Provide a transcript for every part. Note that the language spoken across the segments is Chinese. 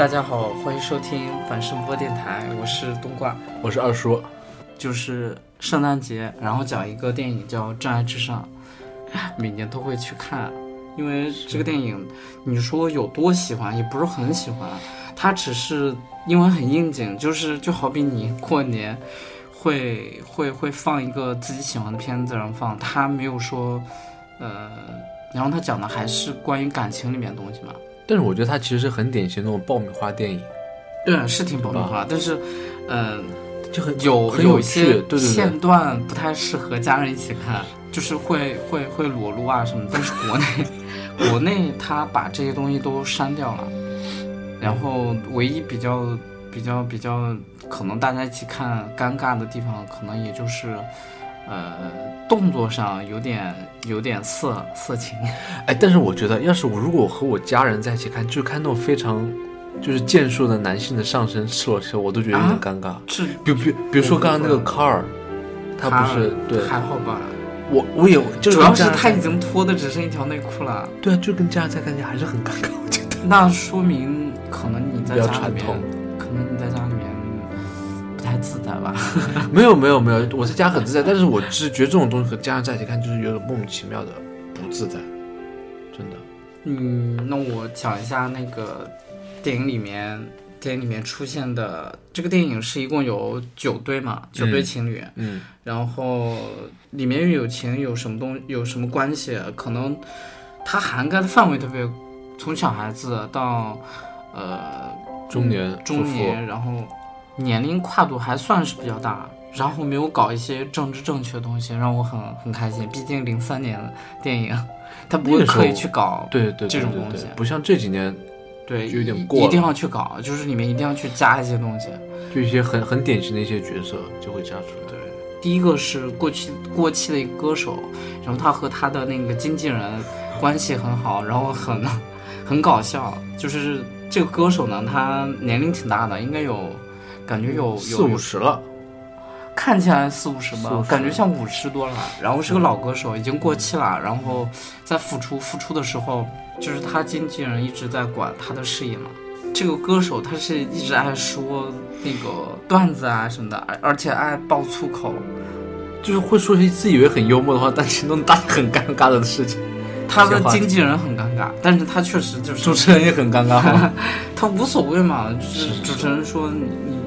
大家好，欢迎收听反声波电台，我是冬瓜，我是二叔。就是圣诞节，然后讲一个电影叫《真爱至上》，每年都会去看，因为这个电影，你说有多喜欢，也不是很喜欢，它只是因为很应景，就是就好比你过年会会会放一个自己喜欢的片子，然后放，它没有说，呃，然后它讲的还是关于感情里面的东西嘛。但是我觉得它其实是很典型那种爆米花电影，对，是挺爆米花，但是，嗯。就很有很有些片段不太适合家人一起看，就是会会会裸露啊什么。但是国内 国内他把这些东西都删掉了，然后唯一比较比较比较可能大家一起看尴尬的地方，可能也就是呃动作上有点有点色色情。哎，但是我觉得，要是我如果和我家人在一起看，就看那种非常。就是健硕的男性的上身赤裸时候，我都觉得有点尴尬。是，比比比如说刚刚那个卡尔，他不是对还好吧？我我也主要是他已经脱的只剩一条内裤了。对啊，就跟家人在看起还是很尴尬。我觉得那说明可能你在家里面，可能你在家自在吧？没有没有没有，我在家很自在，但是我是觉得这种东西和家人在一起看就是有种莫名其妙的不自在，真的。嗯，那我讲一下那个。电影里面，电影里面出现的这个电影是一共有九对嘛，九对情侣。嗯，然后里面有情有什么东有什么关系？可能它涵盖的范围特别，从小孩子到呃中年中年，然后年龄跨度还算是比较大，然后没有搞一些政治正确的东西，让我很很开心。毕竟零三年的电影，他不会刻意去搞对对这种东西，不像这几年。对，有点过，一定要去搞，就是里面一定要去加一些东西，就一些很很典型的一些角色就会加出来。对，第一个是过去过气的一个歌手，然后他和他的那个经纪人关系很好，然后很很搞笑。就是这个歌手呢，他年龄挺大的，应该有感觉有四五十了，看起来四五十吧，感觉像五十多了。然后是个老歌手，已经过气了，然后在复出复出的时候。就是他经纪人一直在管他的事业嘛。这个歌手他是一直爱说那个段子啊什么的，而而且爱爆粗口，就是会说些自以为很幽默的话，但其实能大很尴尬的事情。他的经纪人很尴尬，但是他确实就是主持人也很尴尬。他无所谓嘛，就是主持人说你你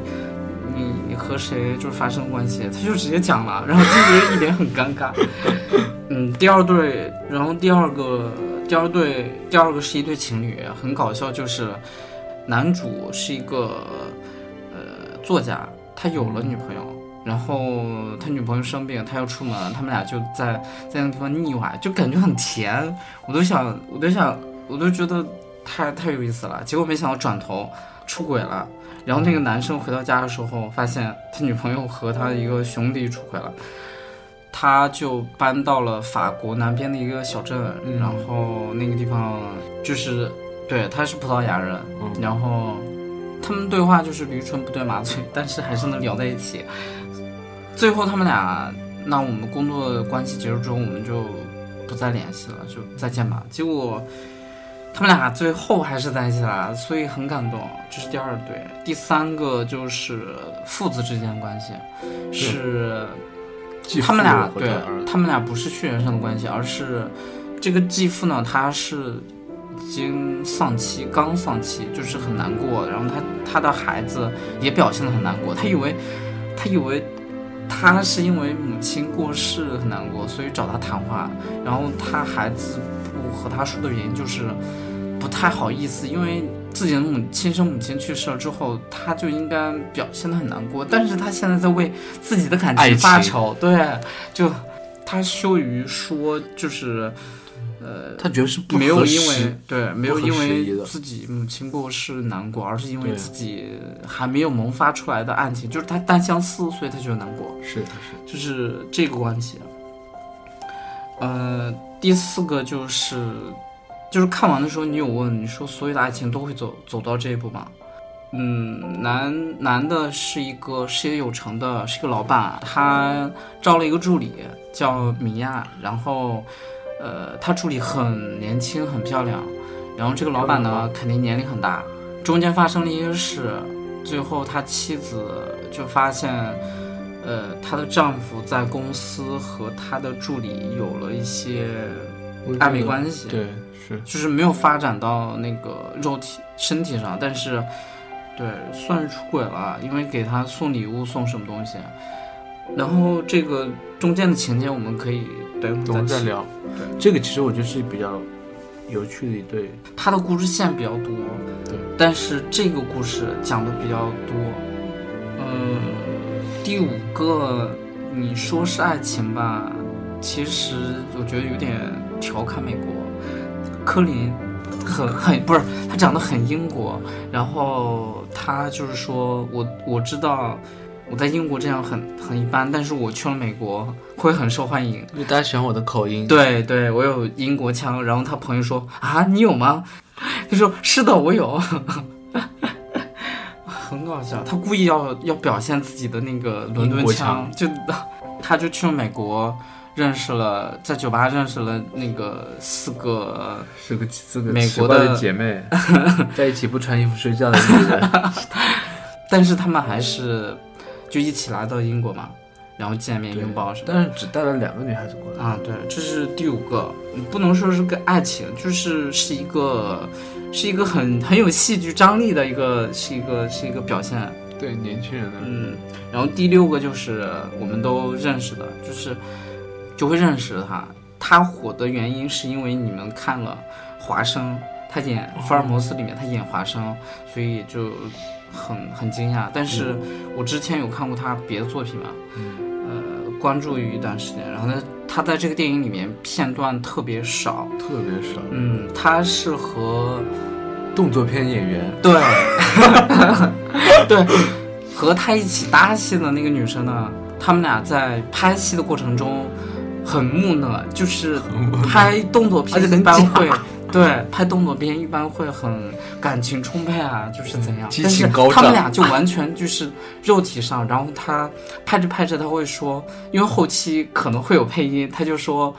和谁就是发生关系，他就直接讲了，然后经纪人一脸很尴尬。嗯，第二对，然后第二个。第二对，第二个是一对情侣，很搞笑，就是男主是一个呃作家，他有了女朋友，然后他女朋友生病，他要出门，他们俩就在在那个地方腻歪，就感觉很甜，我都想，我都想，我都觉得太太有意思了。结果没想到转头出轨了，然后那个男生回到家的时候，发现他女朋友和他一个兄弟出轨了。他就搬到了法国南边的一个小镇，然后那个地方就是，对，他是葡萄牙人，然后他们对话就是驴唇不对马嘴，但是还是能聊在一起。最后他们俩，那我们工作关系结束之后，我们就不再联系了，就再见吧。结果他们俩最后还是在一起了，所以很感动。这是第二对，第三个就是父子之间关系，是。他们俩对，他们俩不是血缘上的关系，而是这个继父呢，他是已经丧妻，刚丧妻，就是很难过。然后他他的孩子也表现的很难过，他以为他以为他是因为母亲过世很难过，所以找他谈话。然后他孩子不和他说的原因就是不太好意思，因为。自己的母亲生母亲去世了之后，他就应该表现的很难过，但是他现在在为自己的感情发愁，对，就他羞于说，就是，呃，他觉得是没有因为对没有因为自己母亲过世难过，而是因为自己还没有萌发出来的爱情，就是他单相思，所以他觉得难过，是是，就是这个关系。呃，第四个就是。就是看完的时候，你有问你说所有的爱情都会走走到这一步吗？嗯，男男的是一个事业有成的，是一个老板，他招了一个助理叫米娅，然后，呃，他助理很年轻很漂亮，然后这个老板呢肯定年龄很大，中间发生了一些事，最后他妻子就发现，呃，她的丈夫在公司和她的助理有了一些暧昧关系，对，是就是没有发展到那个肉体身体上，但是，对，算是出轨了，因为给他送礼物送什么东西，然后这个中间的情节我们可以等我们再聊。对，这个其实我觉得是比较有趣的一对，他的故事线比较多，对，但是这个故事讲的比较多。嗯，第五个你说是爱情吧，其实我觉得有点调侃美国。科林很很不是他长得很英国，然后他就是说我我知道我在英国这样很很一般，但是我去了美国会很受欢迎。因为大家喜欢我的口音，对对，我有英国腔。然后他朋友说啊，你有吗？他说是的，我有，很搞笑。他故意要要表现自己的那个伦敦腔，就他就去了美国，认识了在酒吧认识了那个四个，四个四个美国的的姐妹，在一起不穿衣服睡觉的女人，但是他们还是就一起来到英国嘛，然后见面拥抱什么。但是只带了两个女孩子过来，啊，对，这是第五个，不能说是个爱情，就是是一个，是一个很很有戏剧张力的一个，是一个是一个表现。对年轻人的，嗯，然后第六个就是我们都认识的，就是就会认识他。他火的原因是因为你们看了《华生》，他演福尔摩斯里面他演华生，所以就很很惊讶。但是我之前有看过他别的作品嘛，呃，关注于一段时间，然后呢，他在这个电影里面片段特别少，特别少，嗯，他是和动作片演员，对，对，和他一起搭戏的那个女生呢，他们俩在拍戏的过程中很木讷，就是拍动作片一般会。对，拍动作片一般会很感情充沛啊，就是怎样？激但是情高涨他们俩就完全就是肉体上，然后他拍着拍着他会说，因为后期可能会有配音，他就说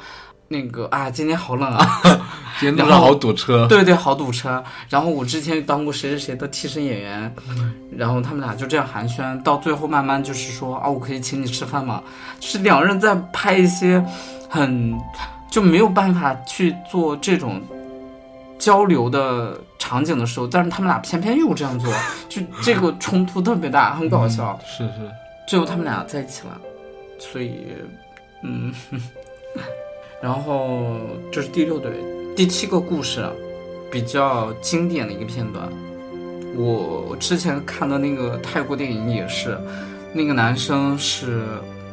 那个啊，今天好冷啊，今天路上好堵车，对对，好堵车。然后我之前当过谁谁谁的替身演员，然后他们俩就这样寒暄，到最后慢慢就是说啊，我可以请你吃饭吗？就是两个人在拍一些很就没有办法去做这种交流的场景的时候，但是他们俩偏偏又这样做，就这个冲突特别大，很搞笑。是是，最后他们俩在一起了，所以，嗯，然后这是第六对，第七个故事，比较经典的一个片段。我我之前看的那个泰国电影也是，那个男生是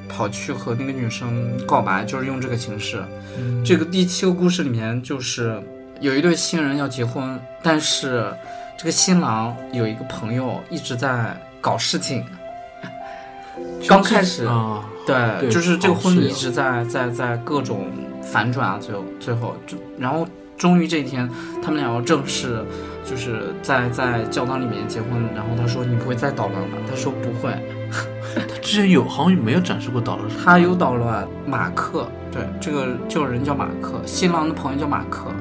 跑去和那个女生告白，就是用这个形式。这个第七个故事里面就是有一对新人要结婚，但是这个新郎有一个朋友一直在搞事情。刚开始，啊，对，对就是这个婚礼一直在在在各种反转啊，最后最后就然后终于这一天，他们俩要正式就是在在教堂里面结婚，然后他说你不会再捣乱了，他说不会，他之前有好像没有展示过捣乱，他有捣乱，马克，对，这个这个人叫马克，新郎的朋友叫马克，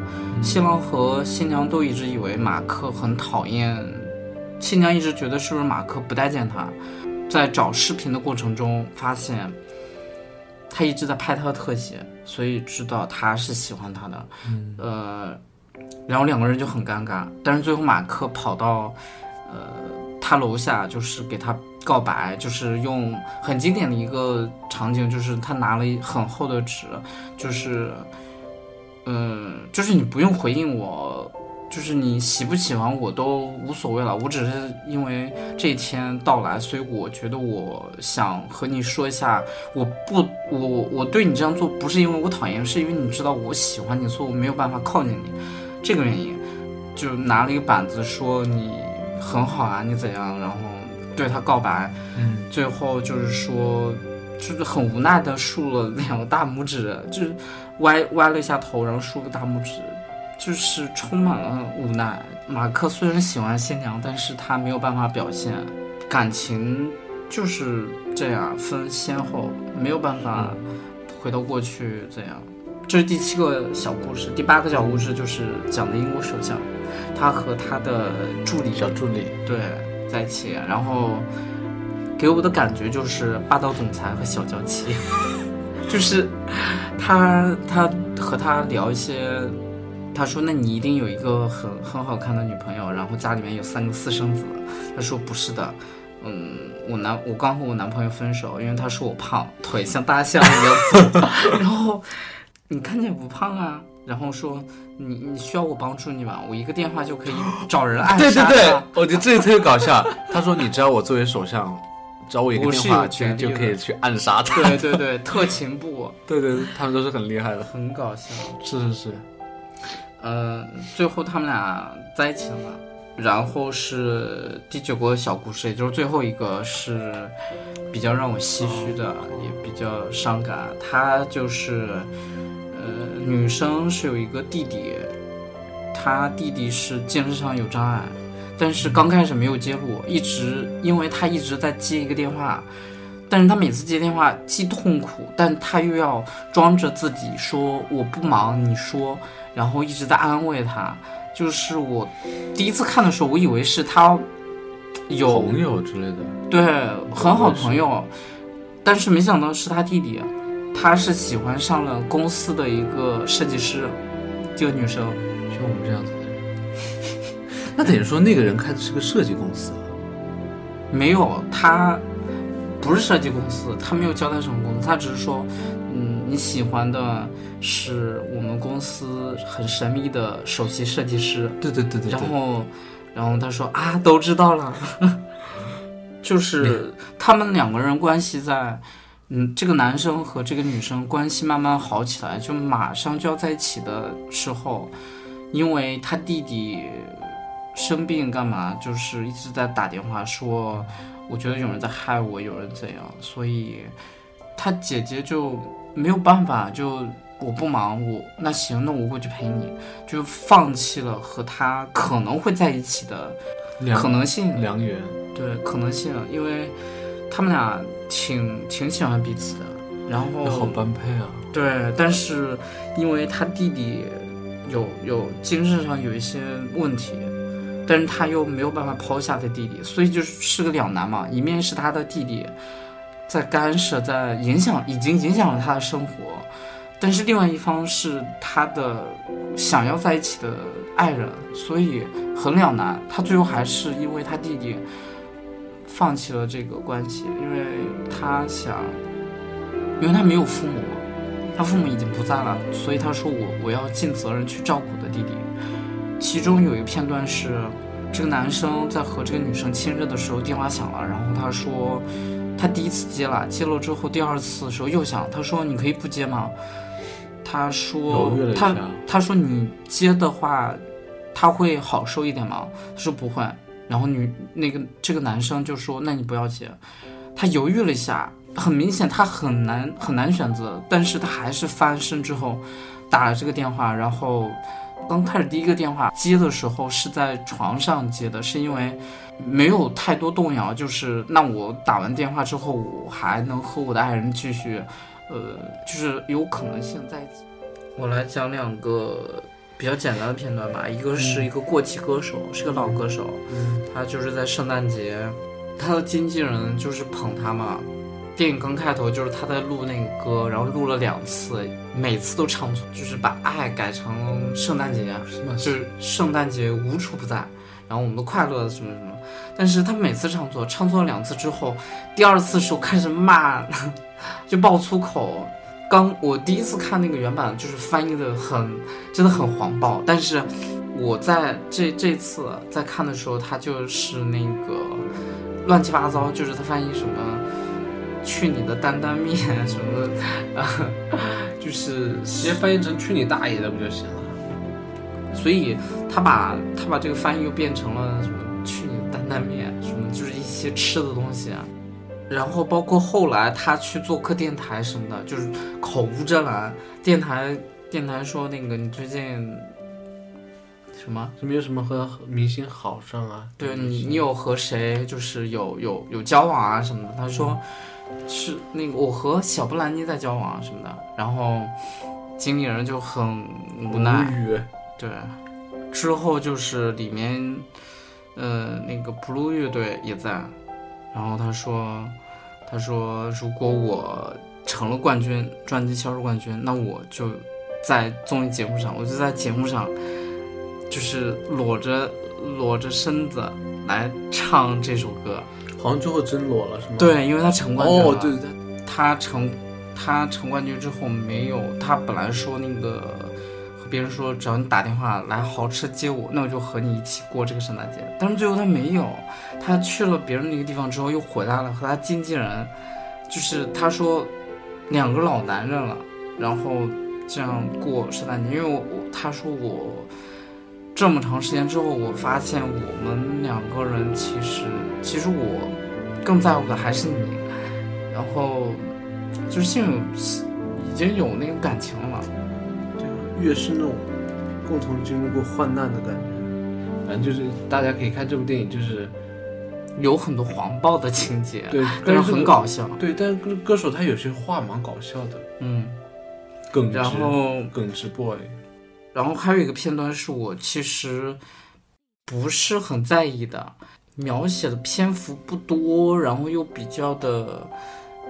新郎和新娘都一直以为马克很讨厌，新娘一直觉得是不是马克不待见他，在找视频的过程中发现，他一直在拍他的特写，所以知道他是喜欢他的，嗯呃，然后两个人就很尴尬，但是最后马克跑到，呃，他楼下就是给他告白，就是用很经典的一个场景，就是他拿了一很厚的纸，就是，嗯、就是你不用回应我。就是你喜不喜欢我都无所谓了，我只是因为这一天到来，所以我觉得我想和你说一下，我不，我我对你这样做不是因为我讨厌，是因为你知道我喜欢你，所以我没有办法靠近你，这个原因，就拿了一个板子说你很好啊，你怎样，然后对他告白，嗯，最后就是说，就是很无奈的竖了两个大拇指，就是歪歪了一下头，然后竖个大拇指，就是充满了无奈。马克虽然喜欢新娘，但是他没有办法表现感情，就是这样分先后，没有办法回到过去这样。这是第七个小故事，第八个小故事就是讲的英国首相，他和他的助理小助理，对在一起，然后给我的感觉就是霸道总裁和小娇妻，就是他他和他聊一些，他说那你一定有一个很很好看的女朋友，然后家里面有三个私生子，他说不是的。嗯，我男我刚和我男朋友分手，因为他说我胖，腿像大象一样粗。然后你看见不胖啊，然后说你你需要我帮助你吗？我一个电话就可以找人暗对对对，我觉得这个特别搞笑。他说：“你知道我作为首相，找我一个电话就就可以去暗杀他。对对对，特勤部对对，他们都是很厉害的。很搞笑。是是是，呃，最后他们俩在一起了。然后是第九个小故事，也就是最后一个是比较让我唏嘘的，也比较伤感。他就是，呃，女生是有一个弟弟，他弟弟是精神上有障碍，但是刚开始没有揭露，一直因为他一直在接一个电话，但是他每次接电话既痛苦，但他又要装着自己说我不忙，你说，然后一直在安慰他。就是我第一次看的时候，我以为是他有朋友之类的。对很好的朋友，但是没想到是他弟弟，他是喜欢上了公司的一个设计师，这个女生。像我们这样子的人，那等于说那个人开的是个设计公司。没有，他不是设计公司，他没有交代什么公司，他只是说，嗯，你喜欢的是我们公司很神秘的首席设计师，对对对对然后，然后他说啊，都知道了，就是他们两个人关系在，嗯，这个男生和这个女生关系慢慢好起来，就马上就要在一起的时候，因为他弟弟生病干嘛，就是一直在打电话说，我觉得有人在害我，有人怎样，所以他姐姐就没有办法，就我不忙，我那行，那我过去陪你，就放弃了和他可能会在一起的可能性，良缘。对可能性，因为他们俩挺挺喜欢彼此的，然后好般配啊！对，但是因为他弟弟有有精神上有一些问题，但是他又没有办法抛下他弟弟，所以就是个两难嘛。一面是他的弟弟在干涉，在影响，已经影响了他的生活，但是另外一方是他的想要在一起的爱人，所以很两难。他最后还是因为他弟弟放弃了这个关系，因为他想，因为他没有父母。他父母已经不在了，所以他说我我要尽责任去照顾的弟弟。其中有一个片段是，这个男生在和这个女生亲热的时候，电话响了，然后他说他第一次接了，接了之后第二次的时候又响，他说你可以不接吗？他说他他说你接的话，他会好受一点吗？他说不会。然后女那个这个男生就说那你不要接。他犹豫了一下，很明显他很难很难选择，但是他还是翻身之后打了这个电话，然后刚开始第一个电话接的时候是在床上接的，是因为没有太多动摇，就是那我打完电话之后，我还能和我的爱人继续，呃，就是有可能性在一起。我来讲两个比较简单的片段吧，一个是一个过气歌手，是个老歌手，他就是在圣诞节，他的经纪人就是捧他嘛。电影刚开头就是他在录那个歌，然后录了两次，每次都唱错，就是把爱改成圣诞节，是吗？就是圣诞节无处不在，然后我们的快乐什么什么。但是他每次唱错，唱错了两次之后，第二次时候开始骂，就爆粗口。刚我第一次看那个原版，就是翻译的很，真的很黄暴。但是我在这这次在看的时候，他就是那个乱七八糟，就是他翻译什么“去你的担担面”什么的，啊，就是直接翻译成“去你大爷的”不就行了？所以他把他把这个翻译又变成了什么“去你的担担面”，什么就是一些吃的东西啊。然后包括后来他去做客电台什么的，就是口无遮拦。电台电台说那个你最近什么？就没有什么和明星好上啊？对你你有和谁就是有有有交往啊什么的？他说是那个我和小布兰妮在交往啊什么的。然后经理人就很无奈。无语。对，之后就是里面，呃，那个 Blue 乐队也在，然后他说，他说如果我成了冠军，专辑销售冠军，那我就在综艺节目上，我就在节目上，就是裸着裸着身子来唱这首歌。好像最后真裸了，是吗？对，因为他成冠军了。哦，对对，他成他成冠军之后没有，他本来说那个和别人说，只要你打电话来豪车接我，那我就和你一起过这个圣诞节。但是最后他没有，他去了别人那个地方之后又回来了，和他经纪人，就是他说两个老男人了，然后这样过圣诞节，因为我他说我这么长时间之后，我发现我们两个人其实其实我更在乎的还是你，然后就是心里已经有那个感情了。对，越是那种共同经历过患难的感觉，反正就是大家可以看这部电影，就是有很多黄暴的情节，对，但是很搞笑。对，但是歌歌手他有些话蛮搞笑的，嗯，耿直，然后耿直 boy，然后还有一个片段是我其实不是很在意的，描写的篇幅不多，然后又比较的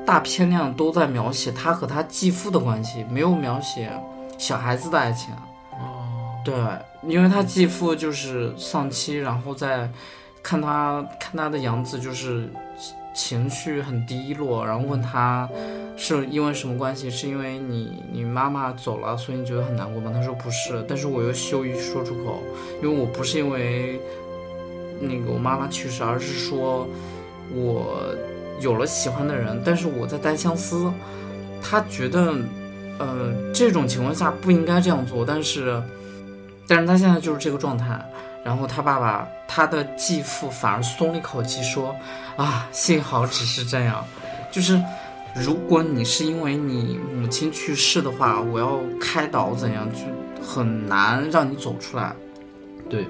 大片量都在描写他和他继父的关系，没有描写小孩子的爱情。哦，对，因为他继父就是丧妻，然后在看他看他的样子就是情绪很低落，然后问他是因为什么关系？是因为你你妈妈走了，所以你觉得很难过吗？他说不是，但是我又羞于说出口，因为我不是因为那个我妈妈去世，而是说我有了喜欢的人，但是我在单相思。他觉得，呃，这种情况下不应该这样做，但是，但是他现在就是这个状态。然后他爸爸，他的继父反而松了一口气，说：“啊，幸好只是这样，就是如果你是因为你母亲去世的话，我要开导怎样，就很难让你走出来。对，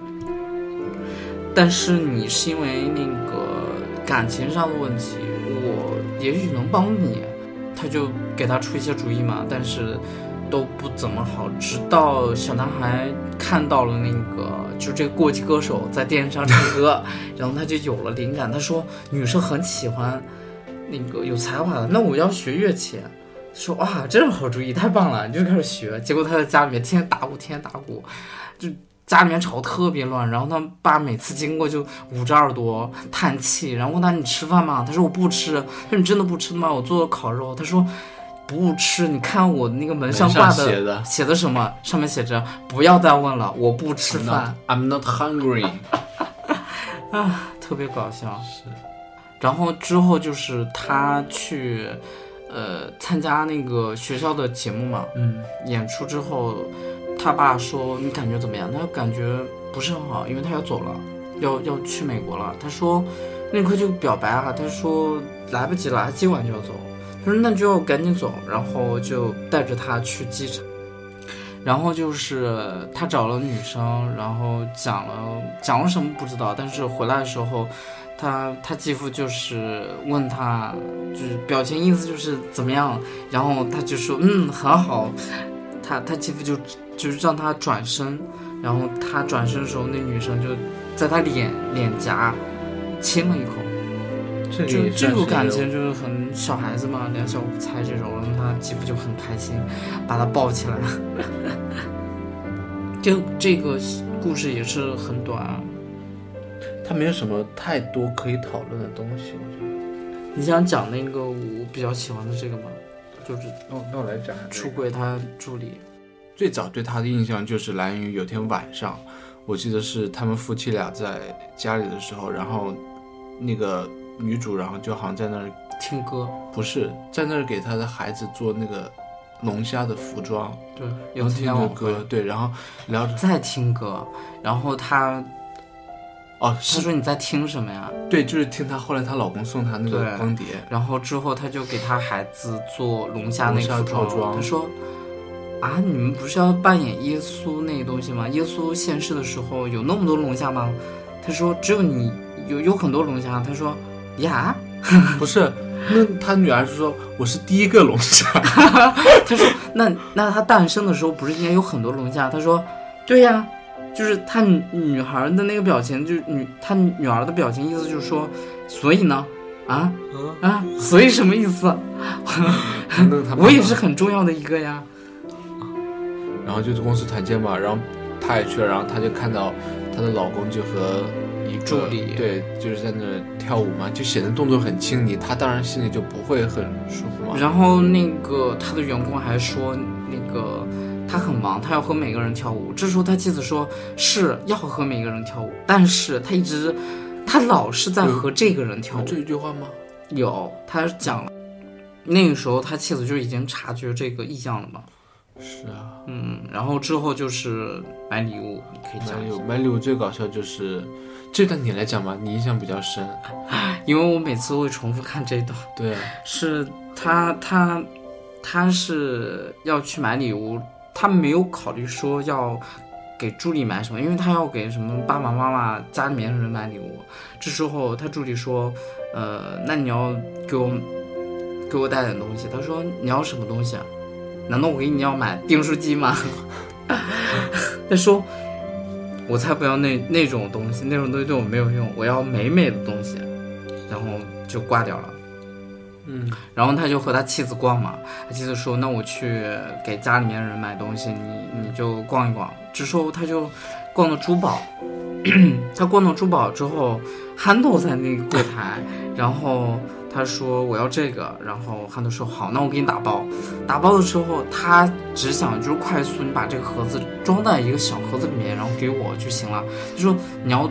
但是你是因为那个感情上的问题，我也许能帮你。”他就给他出一些主意嘛，但是都不怎么好。直到小男孩看到了那个，就这个过气歌手在电视上唱歌，然后他就有了灵感。他说女生很喜欢那个有才华的，那我要学乐器。说哇，这是好主意，太棒了，你就开始学。结果他在家里面天天打鼓，天天打鼓，就。家里面吵特别乱，然后他爸每次经过就捂着耳朵叹气，然后问他你吃饭吗？他说我不吃。他说你真的不吃吗？我做了烤肉。他说不吃。你看我那个门上挂的写的什么？上面写着不要再问了，我不吃饭。I'm not hungry。啊，特别搞笑。是。然后之后就是他去呃参加那个学校的节目嘛，嗯，演出之后。他爸说：“你感觉怎么样？”他感觉不是很好，因为他要走了，要要去美国了。他说：“那块就表白啊。”他说：“来不及了，他今晚就要走。”他说：“那就要赶紧走。”然后就带着他去机场。然后就是他找了女生，然后讲了讲了什么不知道，但是回来的时候，他他继父就是问他，就是表情意思就是怎么样，然后他就说：“嗯，很好。”他他继父就。就是让他转身，然后他转身的时候，那女生就在他脸脸颊亲了一口，就这个感情就是很小孩子嘛，两小无猜这种，然后他继父就很开心，把他抱起来。就这个故事也是很短，他没有什么太多可以讨论的东西，我觉得。你想讲那个我比较喜欢的这个吗？就是哦，那我来讲出轨他助理。最早对他的印象就是来源于有天晚上，我记得是他们夫妻俩在家里的时候，然后那个女主，然后就好像在那儿听歌，不是在那儿给他的孩子做那个龙虾的服装，对，有听着歌，对，然后聊着。在听歌，然后他，哦，他说你在听什么呀？对，就是听她后来她老公送她那个光碟，然后之后她就给她孩子做龙虾那个套装，她说。啊，你们不是要扮演耶稣那个东西吗？耶稣现世的时候有那么多龙虾吗？他说只有你有有很多龙虾。他说呀，不是，那他女儿就说我是第一个龙虾，他说那那他诞生的时候不是应该有很多龙虾？他说对呀，就是他女女孩的那个表情，就是女他女儿的表情，意思就是说，所以呢，啊啊，所以什么意思？我也是很重要的一个呀。然后就是公司团建嘛，然后她也去了，然后她就看到她的老公就和一助理对，就是在那跳舞嘛，就显得动作很轻昵，她当然心里就不会很舒服嘛。然后那个他的员工还说，那个他很忙，他要和每个人跳舞。这时候他妻子说是要和每个人跳舞，但是他一直他老是在和这个人跳舞。有这一句话吗？有，他讲了。那个时候他妻子就已经察觉这个异样了嘛。是啊，嗯，然后之后就是买礼物，你可以讲买礼物。买礼物最搞笑就是这段你来讲吧，你印象比较深。因为我每次会重复看这一段。对啊，是他他他是要去买礼物，他没有考虑说要给助理买什么，因为他要给什么爸爸妈妈家里面的人买礼物。这时候他助理说，呃，那你要给我给我带点东西。他说你要什么东西啊？难道我给你要买订书机吗？他说我才不要那那种东西，那种东西对我没有用，我要美美的东西。然后就挂掉了。嗯，然后他就和他妻子逛嘛，他妻子说：“那我去给家里面人买东西，你你就逛一逛。”之后他就逛到珠宝，他逛到珠宝之后，憨豆在那个柜台，然后他说：“我要这个。”然后憨豆说：“好，那我给你打包。”打包的时候，他只想就是快速，你把这个盒子装在一个小盒子里面，然后给我就行了。就说你要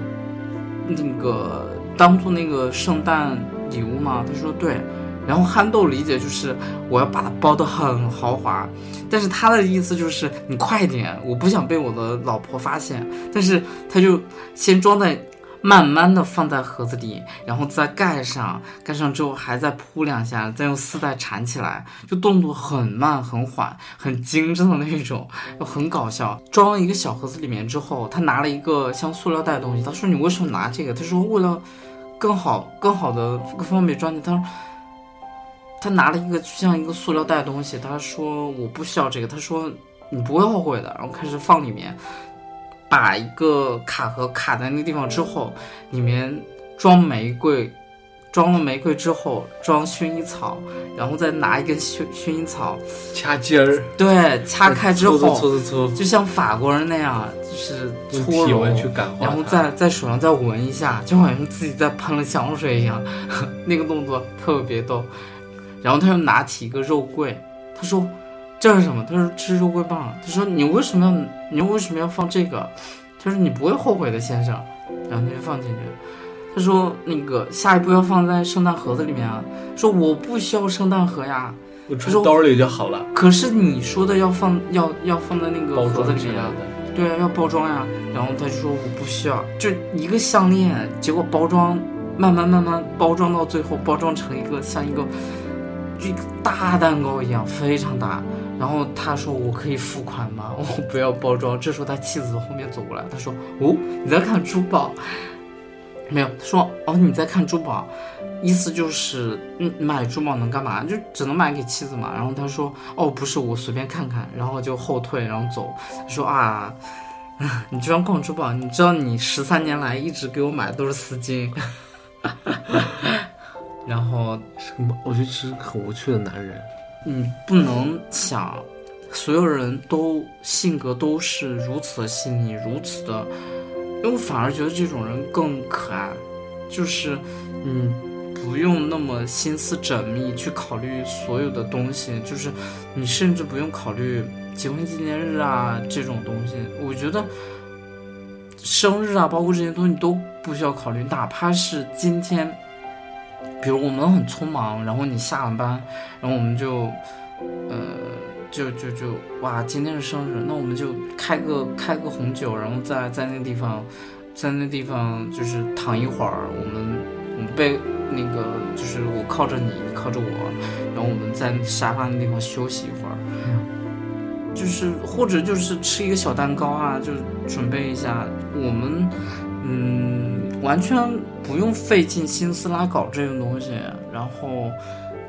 那个当做那个圣诞礼物吗？他说对。然后憨豆理解就是我要把它包得很豪华，但是他的意思就是你快点，我不想被我的老婆发现。但是他就先装在，慢慢的放在盒子里，然后再盖上，盖上之后还再铺两下，再用丝带缠起来，就动作很慢很缓，很精致的那种，又很搞笑。装一个小盒子里面之后，他拿了一个像塑料袋的东西，他说你为什么拿这个？他说为了更好更好的更方便装进。他说。他拿了一个像一个塑料袋东西，他说我不需要这个，他说你不会后悔的，然后开始放里面，把一个卡盒卡在那个地方之后，里面装玫瑰，装了玫瑰之后装薰衣草，然后再拿一根薰薰衣草，掐尖儿，对，掐开之后，搓搓搓搓，就像法国人那样，就是搓去感化，然后再在手上再闻一下，就好像自己在喷了香水一样，那个动作特别逗。然后他又拿起一个肉桂，他说：“这是什么？”他说：“吃肉桂棒。”他说：“你为什么要你为什么要放这个？”他说：“你不会后悔的，先生。”然后他就放进去。他说：“那个下一步要放在圣诞盒子里面啊。”说：“我不需要圣诞盒呀。我揣兜里就好了，”可是你说的要放要要放在那个盒子里面。对啊，要包装呀。然后他就说我不需要，就一个项链，结果包装慢慢慢慢包装到最后，包装成一个像一个就一个大蛋糕一样，非常大。然后他说我可以付款吗？我不要包装。这时候他妻子从后面走过来，他说哦你在看珠宝？没有，他说哦你在看珠宝。意思就是，嗯，买珠宝能干嘛？就只能买给妻子嘛。然后他说，哦，不是，我随便看看，然后就后退，然后走。他说啊，你居然逛珠宝？你知道你十三年来一直给我买的都是丝巾。然后是个我觉得是很无趣的男人。你不能想，所有人都性格都是如此的细腻，如此的，因为我反而觉得这种人更可爱，就是你。不用那么心思缜密去考虑所有的东西，就是你甚至不用考虑结婚纪念日啊这种东西。我觉得生日啊，包括这些东西都不需要考虑，哪怕是今天，比如我们很匆忙，然后你下了班，然后我们就，呃，就就就哇，今天是生日，那我们就开个开个红酒，然后在在那个地方，在那地方就是躺一会儿，我们我们被。那个就是我靠着你，你靠着我，然后我们在沙发那地方休息一会儿，就是或者就是吃一个小蛋糕啊，就准备一下。我们嗯，完全不用费尽心思来搞这个东西，然后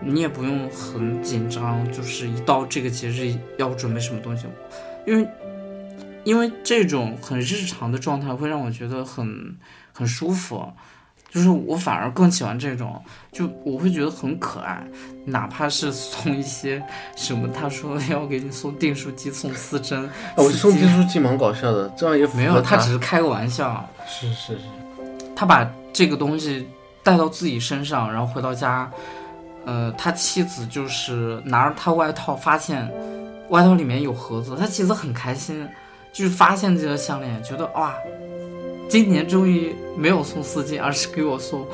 你也不用很紧张，就是一到这个节日要准备什么东西，因为因为这种很日常的状态会让我觉得很很舒服。就是我反而更喜欢这种，就我会觉得很可爱，哪怕是送一些什么，他说要给你送订书机，送丝针，我送订书机蛮搞笑的，这样也没有，他只是开个玩笑。是是是，他把这个东西带到自己身上，然后回到家，呃，他妻子就是拿着他外套，发现外套里面有盒子，他妻子很开心，就是发现这个项链，觉得哇。今年终于没有送丝巾，而是给我送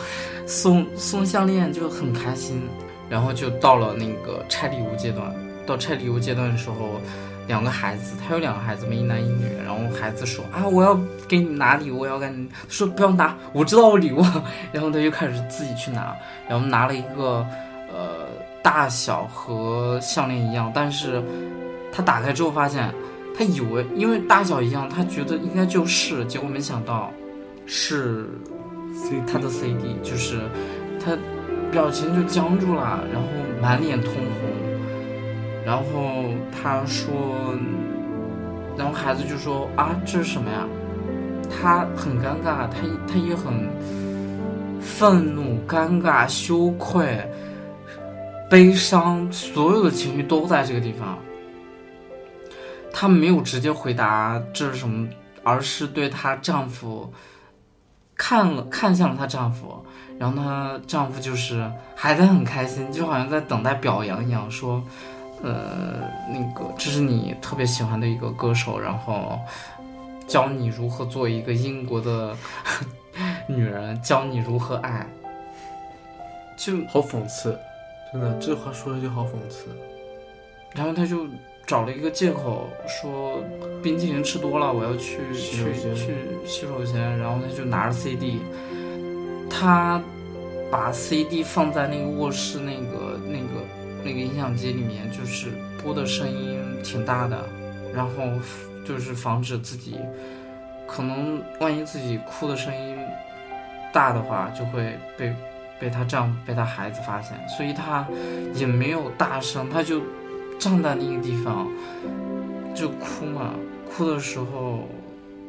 送送项链，就很开心。然后就到了那个拆礼物阶段。到拆礼物阶段的时候，两个孩子，他有两个孩子嘛，一男一女。然后孩子说啊，我要给你拿礼物，我要给你说不要拿，我知道我礼物。然后他就开始自己去拿，然后拿了一个呃大小和项链一样，但是他打开之后发现。他以为因为大小一样，他觉得应该就是，结果没想到是他的 CD，就是他表情就僵住了，然后满脸通红，然后他说，然后孩子就说啊这是什么呀？他很尴尬，他他也很愤怒、尴尬、羞愧、悲伤，所有的情绪都在这个地方。她没有直接回答这是什么，而是对她丈夫看了看向了她丈夫，然后她丈夫就是还在很开心，就好像在等待表扬一样，说，呃，那个这是你特别喜欢的一个歌手，然后教你如何做一个英国的 女人，教你如何爱，就好讽刺，真的这话说的就好讽刺，然后他就。找了一个借口说冰淇淋吃多了，我要去去去洗手间，然后他就拿着 CD，他把 CD 放在那个卧室那个那个那个音响机里面，就是播的声音挺大的，然后就是防止自己可能万一自己哭的声音大的话，就会被被她丈夫被她孩子发现，所以她也没有大声，她就。站在那个地方就哭嘛，哭的时候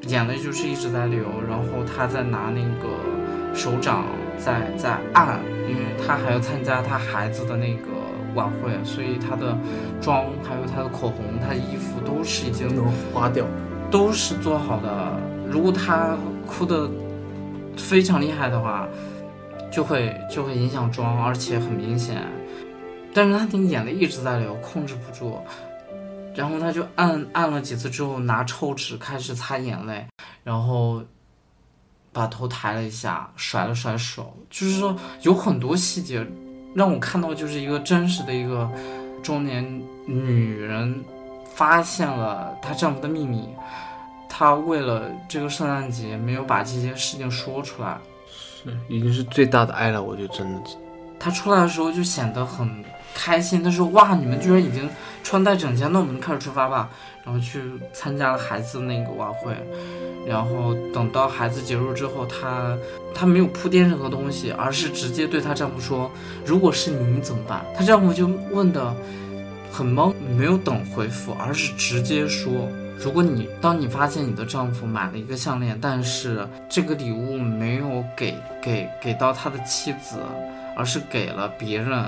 眼泪就是一直在流，然后他在拿那个手掌在在按，因为他还要参加他孩子的那个晚会，所以她的妆还有她的口红、她的衣服都是已经能花掉，都是做好的。如果她哭的非常厉害的话，就会就会影响妆，而且很明显。但是她的眼泪一直在流，控制不住，然后他就按按了几次之后，拿抽纸开始擦眼泪，然后把头抬了一下，甩了甩手，就是说有很多细节让我看到，就是一个真实的一个中年女人发现了她丈夫的秘密，她为了这个圣诞节没有把这些事情说出来，是已经是最大的爱了，我就真的。她出来的时候就显得很。开心，她说：“哇，你们居然已经穿戴整齐，那我们开始出发吧。”然后去参加了孩子那个晚会，然后等到孩子结束之后，她她没有铺垫任何东西，而是直接对她丈夫说：“如果是你，你怎么办？”她丈夫就问的很懵，没有等回复，而是直接说：“如果你当你发现你的丈夫买了一个项链，但是这个礼物没有给给给到他的妻子，而是给了别人。”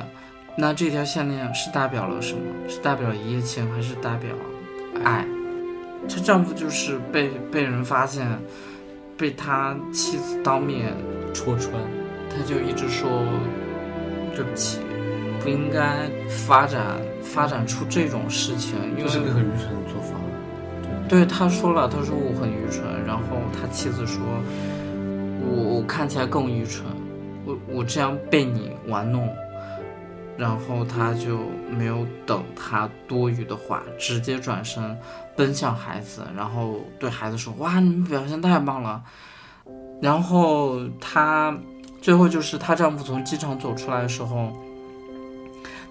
那这条项链是代表了什么？是代表一夜情，还是代表爱？她丈夫就是被被人发现，被他妻子当面戳穿，他就一直说对不起，不应该发展发展出这种事情，因为是个很愚蠢的做法。对，他说了，他说我很愚蠢，然后他妻子说，我我看起来更愚蠢，我我这样被你玩弄。然后他就没有等他多余的话，直接转身奔向孩子，然后对孩子说：“哇，你们表现太棒了。”然后她最后就是她丈夫从机场走出来的时候，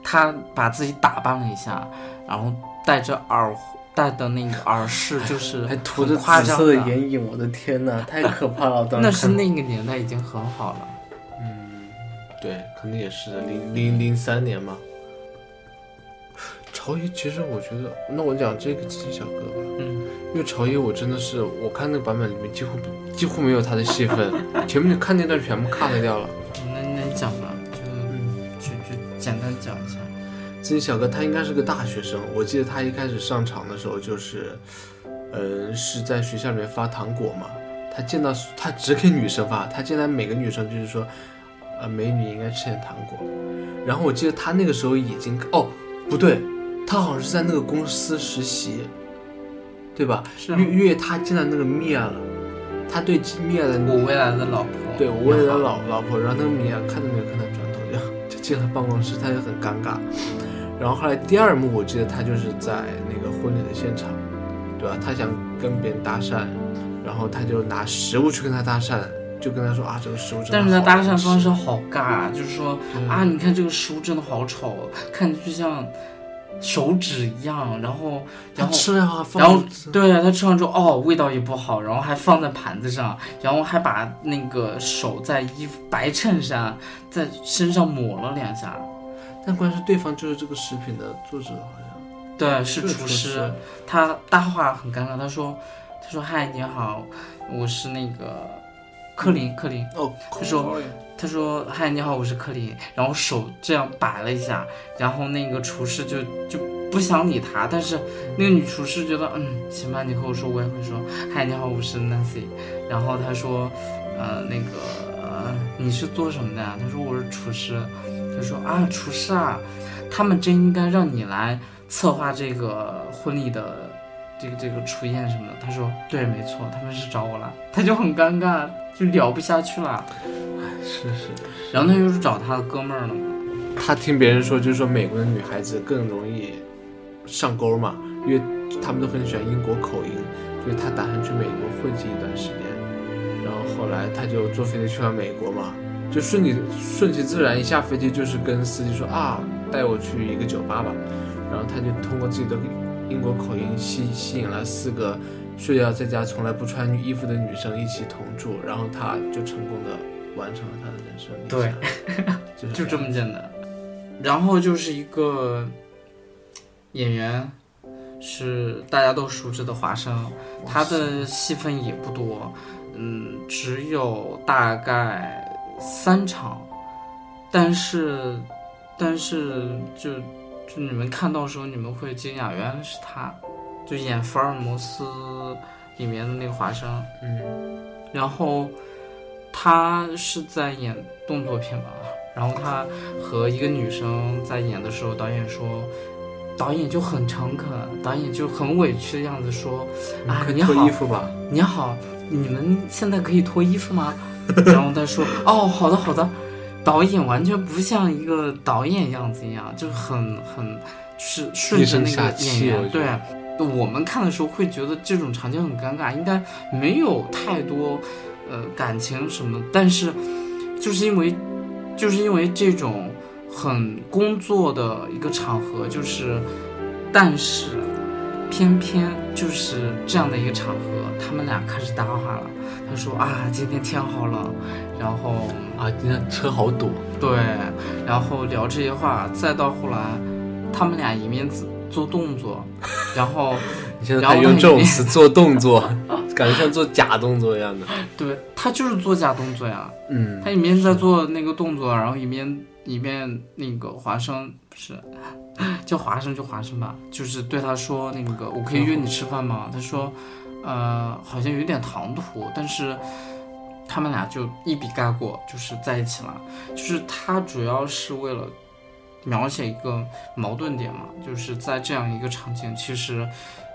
她把自己打扮了一下，然后戴着耳戴的那个耳饰，就是 还涂着紫色的眼影，我的天呐，太可怕了！当时那是那个年代已经很好了。嗯，对，可能也是的，零零零三年嘛。朝爷其实我觉得，那我讲这个机器小哥吧，嗯，因为朝爷我真的是，我看那个版本里面几乎几乎没有他的戏份，前面看那段全部 cut 掉了。那那你讲吧，就嗯，就就简单讲一下。自己小哥他应该是个大学生，我记得他一开始上场的时候就是，呃，是在学校里面发糖果嘛。他见到他只给女生发，他见到每个女生就是说，呃，美女应该吃点糖果。然后我记得他那个时候已经哦，不对，他好像是在那个公司实习，对吧？是啊因为因为他见到那个米娅了，他对米娅的我未来的老婆，对我未来的老老婆，然后那个米娅看都没有看他转头就就进了办公室，他就很尴尬。然后后来第二幕，我记得他就是在那个婚礼的现场，对吧？他想跟别人搭讪，然后他就拿食物去跟他搭讪，就跟他说啊，这个食物真的但是他好搭讪方式好尬，就是说啊，你看这个食物真的好丑，看着就像手指一样，然后然后吃了啊，放然后对他吃完之后，哦，味道也不好，然后还放在盘子上，然后还把那个手在衣服白衬衫在身上抹了两下。但关键是对方就是这个食品的作者，好像对，是是厨师师。他搭话很尴尬，他说：“他说嗨，你好，我是那个克林，克林。哦，他说他说嗨，你好，我是克林。然后手这样摆了一下，然后那个厨师就就不想理他，但是那个女厨师觉得嗯行吧，你和我说，我也会说嗨，你好，我是 Nancy。然后他说呃那个呃你是做什么的呀？他说我是厨师。他说啊厨师啊，他们真应该让你来策划这个婚礼的这个这个厨宴什么的。他说对，没错，他们是找我了，他就很尴尬，就聊不下去了。哎是是。然后他就是找他的哥们儿了嘛。他听别人说，就是说美国的女孩子更容易上钩嘛，因为他们都很喜欢英国口音，所以他打算去美国混迹一段时间。然后后来他就坐飞机去了美国嘛，就顺理顺其自然，一下飞机就是跟司机说啊，带我去一个酒吧吧。然后他就通过自己的英国口音吸吸引了四个睡觉在家从来不穿衣服的女生一起同住，然后他就成功的完成了他的人生理对想，就是 就这么简单。然后就是一个演员，是大家都熟知的华生，他的戏份也不多，嗯，只有大概三场，但是，但是就就你们看到的时候，你们会惊讶，原来是他，就演福尔摩斯里面的那个华生，嗯。然后他是在演动作片吧，然后他和一个女生在演的时候，导演说，导演就很诚恳，导演就很委屈的样子说，啊你好衣服吧？你好，你们现在可以脱衣服吗？然后他说，哦，好的好的。导演完全不像一个导演样子一样，就很很就是顺着那个演员对。我们看的时候会觉得这种场景很尴尬，应该没有太多呃感情什么，但是就是因为就是因为这种很工作的一个场合，就是但是偏偏就是这样的一个场合，他们俩开始搭话了。他说啊，今天天好冷，然后啊，今天车好堵，对，然后聊这些话，再到后来，他们俩一面做做动作，然后你现在用这种词 做动作，感觉像做假动作一样的。对他就是做假动作呀，嗯他一面在做那个动作，然后一面一面那个华生不是 叫华生就华生吧，就是对他说那个我可以约你吃饭吗？他说呃好像有点唐突，但是他们俩就一笔盖过，就是在一起了。就是他主要是为了描写一个矛盾点嘛，就是在这样一个场景，其实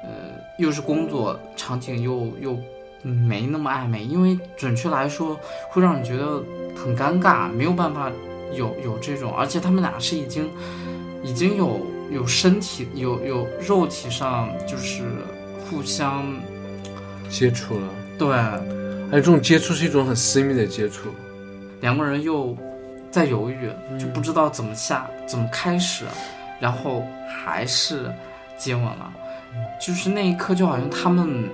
呃又是工作场景又又。嗯没那么暧昧，因为准确来说，会让你觉得很尴尬，没有办法有有这种，而且他们俩是已经已经有有身体有有肉体上就是互相接触了，对还有这种接触是一种很私密的接触。两个人又在犹豫，就不知道怎么下怎么开始，然后还是接吻了。就是那一刻就好像他们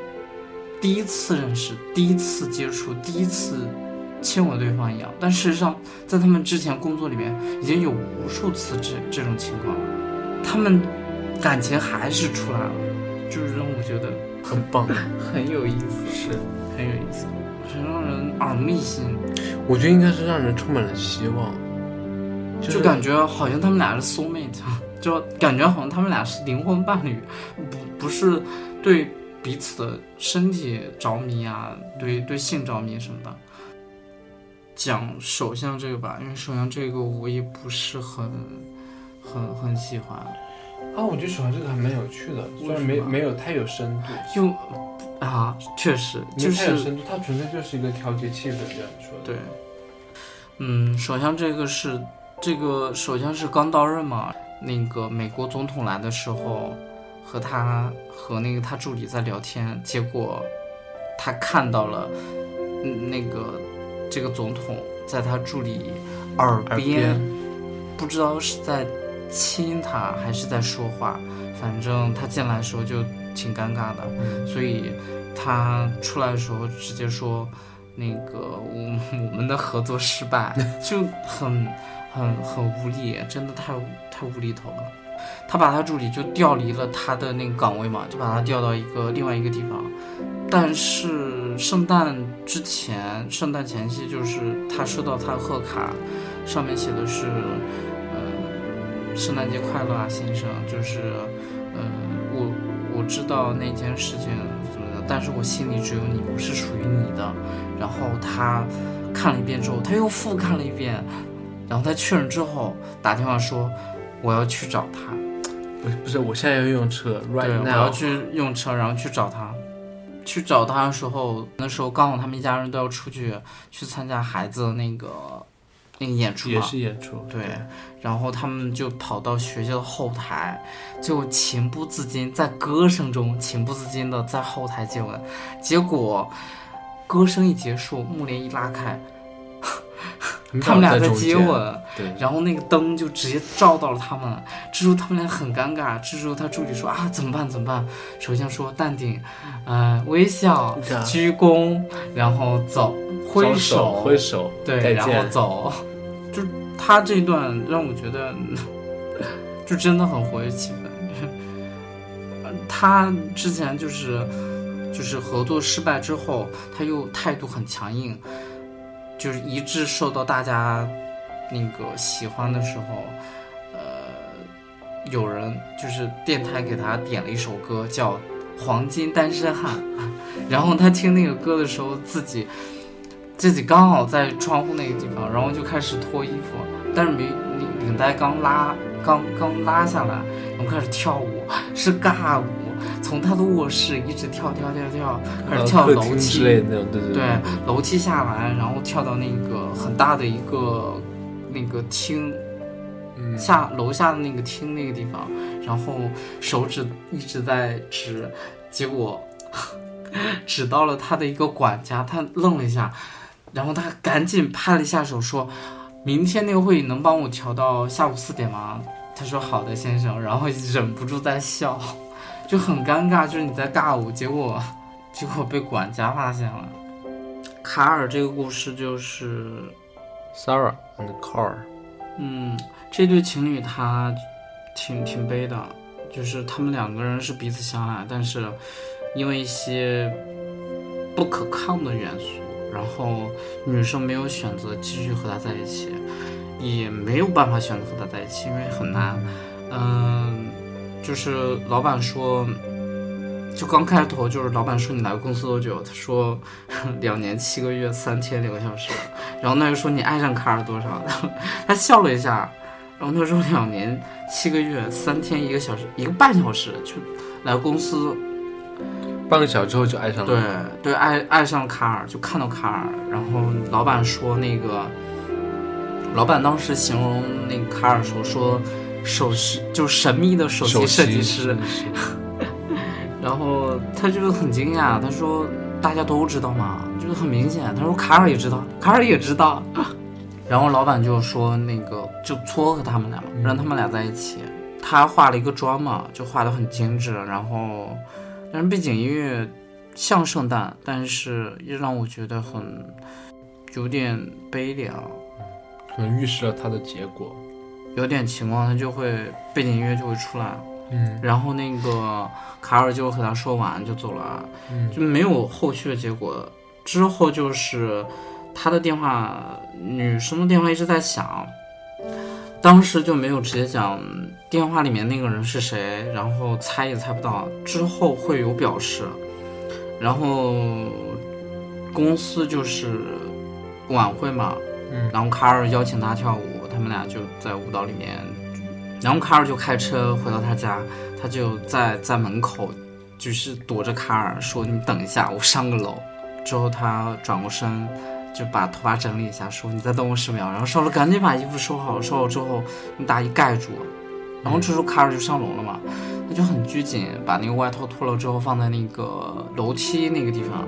第一次认识、第一次接触、第一次亲吻对方一样。但事实上，在他们之前工作里面已经有无数次这这种情况了，他们感情还是出来了，就是让我觉得很棒，很有意思，是，很有意思，很让人耳目一新，我觉得应该是让人充满了希望，就感觉好像他们俩是 soul mate，就感觉好像他们俩是灵魂伴侣，不不是对彼此的身体着迷啊，对对性着迷什么的。讲首相这个吧，因为首相这个我也不是很很很喜欢，啊，我觉得首相这个还蛮有趣的，虽然没没有太有深度，就啊，确实就是有太有深度，它纯粹就是一个调节气氛这样说的。对，嗯，首相这个是这个首相是刚到任嘛，那个美国总统来的时候，和他和那个他助理在聊天，结果他看到了，嗯，那个这个总统在他助理耳耳，边不知道是在亲他还是在说话，反正他进来的时候就挺尴尬的。嗯所以他出来的时候直接说，那个我我们的合作失败，就很很很无力，真的太太无厘头了。他把他助理就调离了他的那个岗位嘛，就把他调到一个另外一个地方。但是圣诞之前，圣诞前夕就是他收到他的贺卡，上面写的是，呃，圣诞节快乐啊，先生，就是，呃，我我知道那件事情怎么的，但是我心里只有你，我是属于你的。然后他看了一遍之后，他又复看了一遍，然后他确认之后打电话说我要去找他，不不是，我现在要用车我要。去用车，然后去找他。去找他的时候，那时候刚好他们一家人都要出去去参加孩子的那个那个演出嘛，也是演出，对，然后他们就跑到学校的后台，就情不自禁在歌声中情不自禁的在后台接吻，结果歌声一结束，幕帘一拉开，他们俩在接吻，对，然后那个灯就直接照到了他们，这时候他们俩很尴尬。这时候他助理说啊，怎么办？怎么办？首先说淡定，呃，微笑啊，鞠躬，然后走，挥手挥手，对，然后。走。就他这段让我觉得，就真的很活跃气氛。呃他之前就是就是合作失败之后，他又态度很强硬，就是一致受到大家那个喜欢的时候，呃，有人就是电台给他点了一首歌叫《黄金单身汉》，然后他听那个歌的时候，自己自己刚好在窗户那个地方，然后就开始脱衣服，但是没领领带刚拉刚刚拉下来，然后开始跳舞，是尬舞，从他的卧室一直跳跳跳跳，开始跳楼梯之类的那种，对对对，楼梯下来，然后跳到那个很大的一个那个厅嗯，下楼下的那个厅那个地方，然后手指一直在指，结果 指到了他的一个管家，他愣了一下，然后他赶紧拍了一下手说：“明天那个会议能帮我调到下午四点吗？”他说：“好的，先生。”然后忍不住在笑，就很尴尬，就是你在尬舞，结果结果被管家发现了。卡尔这个故事就是 Sarah and Carl，嗯，这对情侣他挺挺悲的，就是他们两个人是彼此相爱，但是因为一些不可抗的元素，然后女生没有选择继续和他在一起，也没有办法选择和他在一起，因为很难。嗯，就是老板说。就刚开头，就是老板说你来公司多久？他说两年七个月三天两个小时。然后他就说你爱上卡尔多少？他笑了一下，然后他说两年七个月三天一个小时一个半小时就来公司，半个小时之后就爱上对了，对爱爱上卡尔，就看到卡尔，然后老板说那个，老板当时形容那个卡尔说说首席就是神秘的首席首设计师，然后他就很惊讶，他说大家都知道嘛？就是很明显，他说卡尔也知道，卡尔也知道。然后老板就说那个就撮合他们俩嘛，让他们俩在一起。他画了一个妆嘛，就画的很精致，然后但是背景音乐像圣诞，但是又让我觉得很有点悲凉。可能预示了他的结果。有点情况，他就会背景音乐就会出来，嗯。然后那个卡尔就和他说完就走了，嗯。就没有后续的结果。之后就是他的电话，女生的电话一直在响，当时就没有直接讲电话里面那个人是谁，然后猜也猜不到。之后会有表示，然后公司就是晚会嘛，嗯。然后卡尔邀请他跳舞，他们俩就在舞蹈里面，然后卡尔就开车回到他家，他就在在门口，就是躲着卡尔说：“你等一下，我上个楼。”之后他转过身，就把头发整理一下，说：“你再等我十秒。”然后少了赶紧把衣服收好，收好之后用大衣盖住，然后这时候卡尔就上楼了嘛，他就很拘谨，把那个外套脱了之后放在那个楼梯那个地方，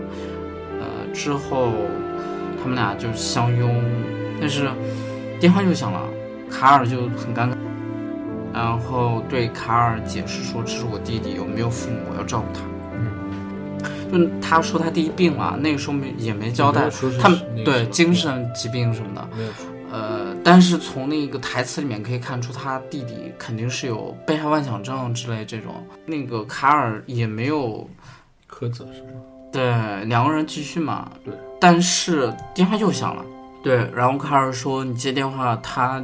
呃，之后他们俩就相拥，但是电话又响了，卡尔就很尴尬，然后对卡尔解释说：“这是我弟弟，有没有父母，我要照顾他。”就他说他弟弟病了，那个时候没也没交代说他们对精神疾病什么的。呃，但是从那个台词里面可以看出，他弟弟肯定是有被害妄想症之类这种。那个卡尔也没有苛责是吗？对两个人继续嘛，对。但是电话又响了，对，然后卡尔说你接电话，他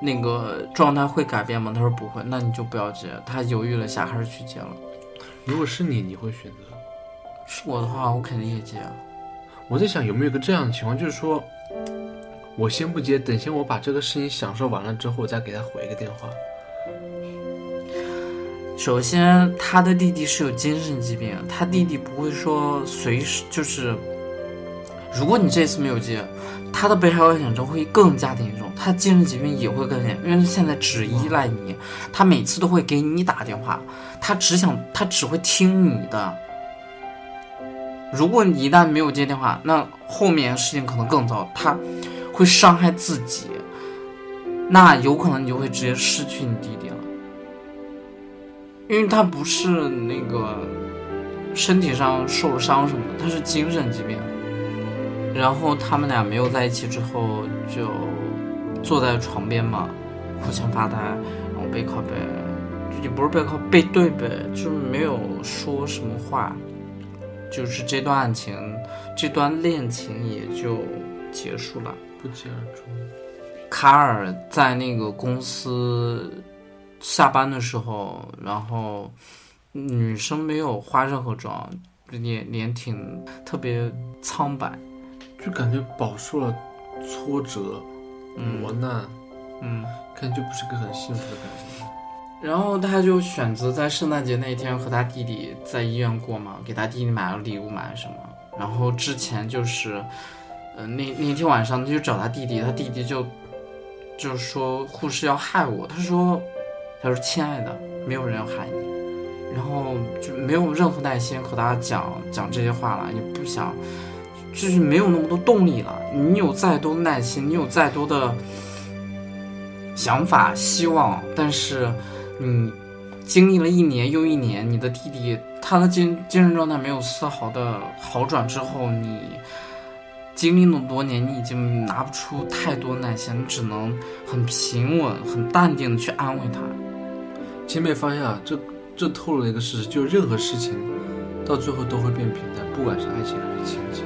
那个状态会改变吗？他说不会，那你就不要接。他犹豫了一下，还是去接了。如果是你，你会选择？是我的话，我肯定也接啊。我在想有没有个这样的情况，就是说，我先不接，等先我把这个事情享受完了之后，我再给他回一个电话。首先，他的弟弟是有精神疾病，他弟弟不会说随时就是，如果你这次没有接，他的被害妄想症会更加的严重，他精神疾病也会更严重，因为他现在只依赖你，他每次都会给你打电话，他只想他只会听你的。如果你一旦没有接电话，那后面事情可能更糟，他会伤害自己，那有可能你就会直接失去你弟弟了。因为他不是那个身体上受了伤什么的，他是精神疾病。然后他们俩没有在一起之后，就坐在床边嘛，互相发呆，然后背靠背，也不是背靠背对背，就是没有说什么话，就是这段爱情，这段恋情也就结束了。不疾而终。卡尔在那个公司下班的时候，然后女生没有化任何妆，脸脸挺特别苍白，就感觉饱受了挫折、磨难，嗯，感觉就不是个很幸福的感觉。然后他就选择在圣诞节那一天和他弟弟在医院过嘛，给他弟弟买了礼物，买了什么。然后之前就是，呃，那那天晚上他就找他弟弟，他弟弟就就说护士要害我，他说他说亲爱的，没有人要害你。然后就没有任何耐心和他讲讲这些话了，也不想，就是没有那么多动力了。你有再多耐心，你有再多的想法、希望，但是你经历了一年又一年，你的弟弟他的精精神状态没有丝毫的好转之后，你经历那么多年，你已经拿不出太多耐心，你只能很平稳、很淡定的去安慰他。姐妹发现啊，这这透露了一个事实，就是任何事情到最后都会变平淡，不管是爱情还是亲情。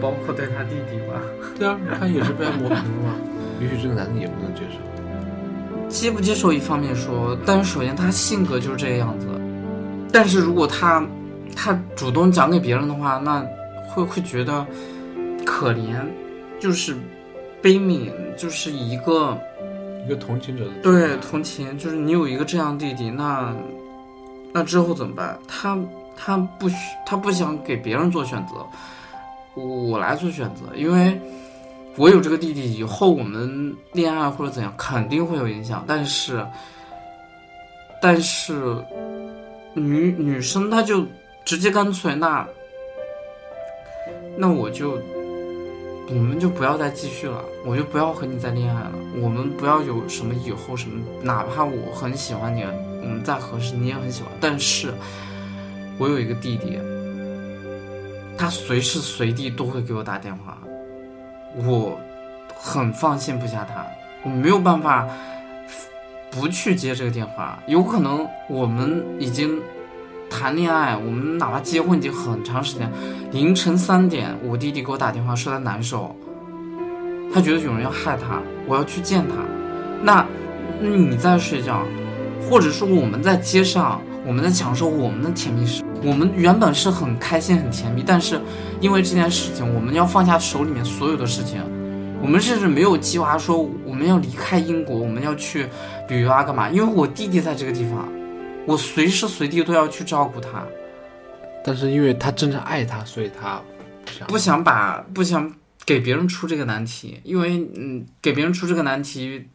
包括对他弟弟吧。对啊，他也是被他磨平了嘛。也许这个男的也不能接受。接不接受一方面说，但是首先他性格就是这个样子，但是如果他他主动讲给别人的话，那会会觉得可怜，就是悲悯，就是一个一个同情者的对同情，就是你有一个这样弟弟，那那之后怎么办？他他不需他不想给别人做选择，我来做选择，因为我有这个弟弟，以后我们恋爱或者怎样肯定会有影响，但是但是女女生她就直接干脆那那我就我们就不要再继续了，我就不要和你再恋爱了，我们不要有什么以后什么，哪怕我很喜欢你，我们再合适，你也很喜欢，但是我有一个弟弟，他随时随地都会给我打电话，我很放心不下他，我没有办法不去接这个电话，有可能我们已经谈恋爱，我们哪怕结婚已经很长时间，凌晨三点，我弟弟给我打电话说他难受，他觉得有人要害他，我要去见他，那你在睡觉，或者说我们在街上，我们在享受我们的甜蜜时，我们原本是很开心很甜蜜，但是因为这件事情，我们要放下手里面所有的事情，我们甚至没有计划说我们要离开英国，我们要去旅游啊干嘛？因为我弟弟在这个地方，我随时随地都要去照顾他，但是因为他真正爱他，所以他不想不想把不想给别人出这个难题，因为嗯，给别人出这个难题，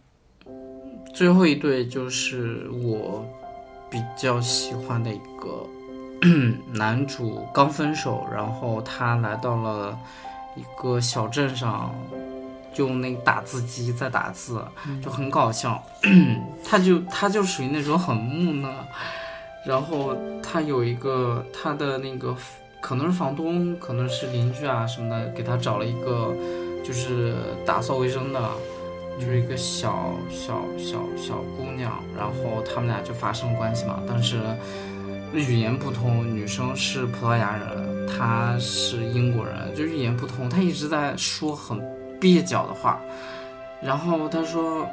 最后一对就是我比较喜欢的一个 男主，刚分手，然后他来到了一个小镇上，用那个打字机在打字，就很搞笑。他就他就属于那种很木讷，然后他有一个他的那个可能是房东，可能是邻居啊什么的，给他找了一个就是打扫卫生的，就是一个小小小小姑娘，然后他们俩就发生关系嘛，当时语言不通，女生是葡萄牙人，他是英国人，就语言不通，他一直在说很蹩脚的话，然后他说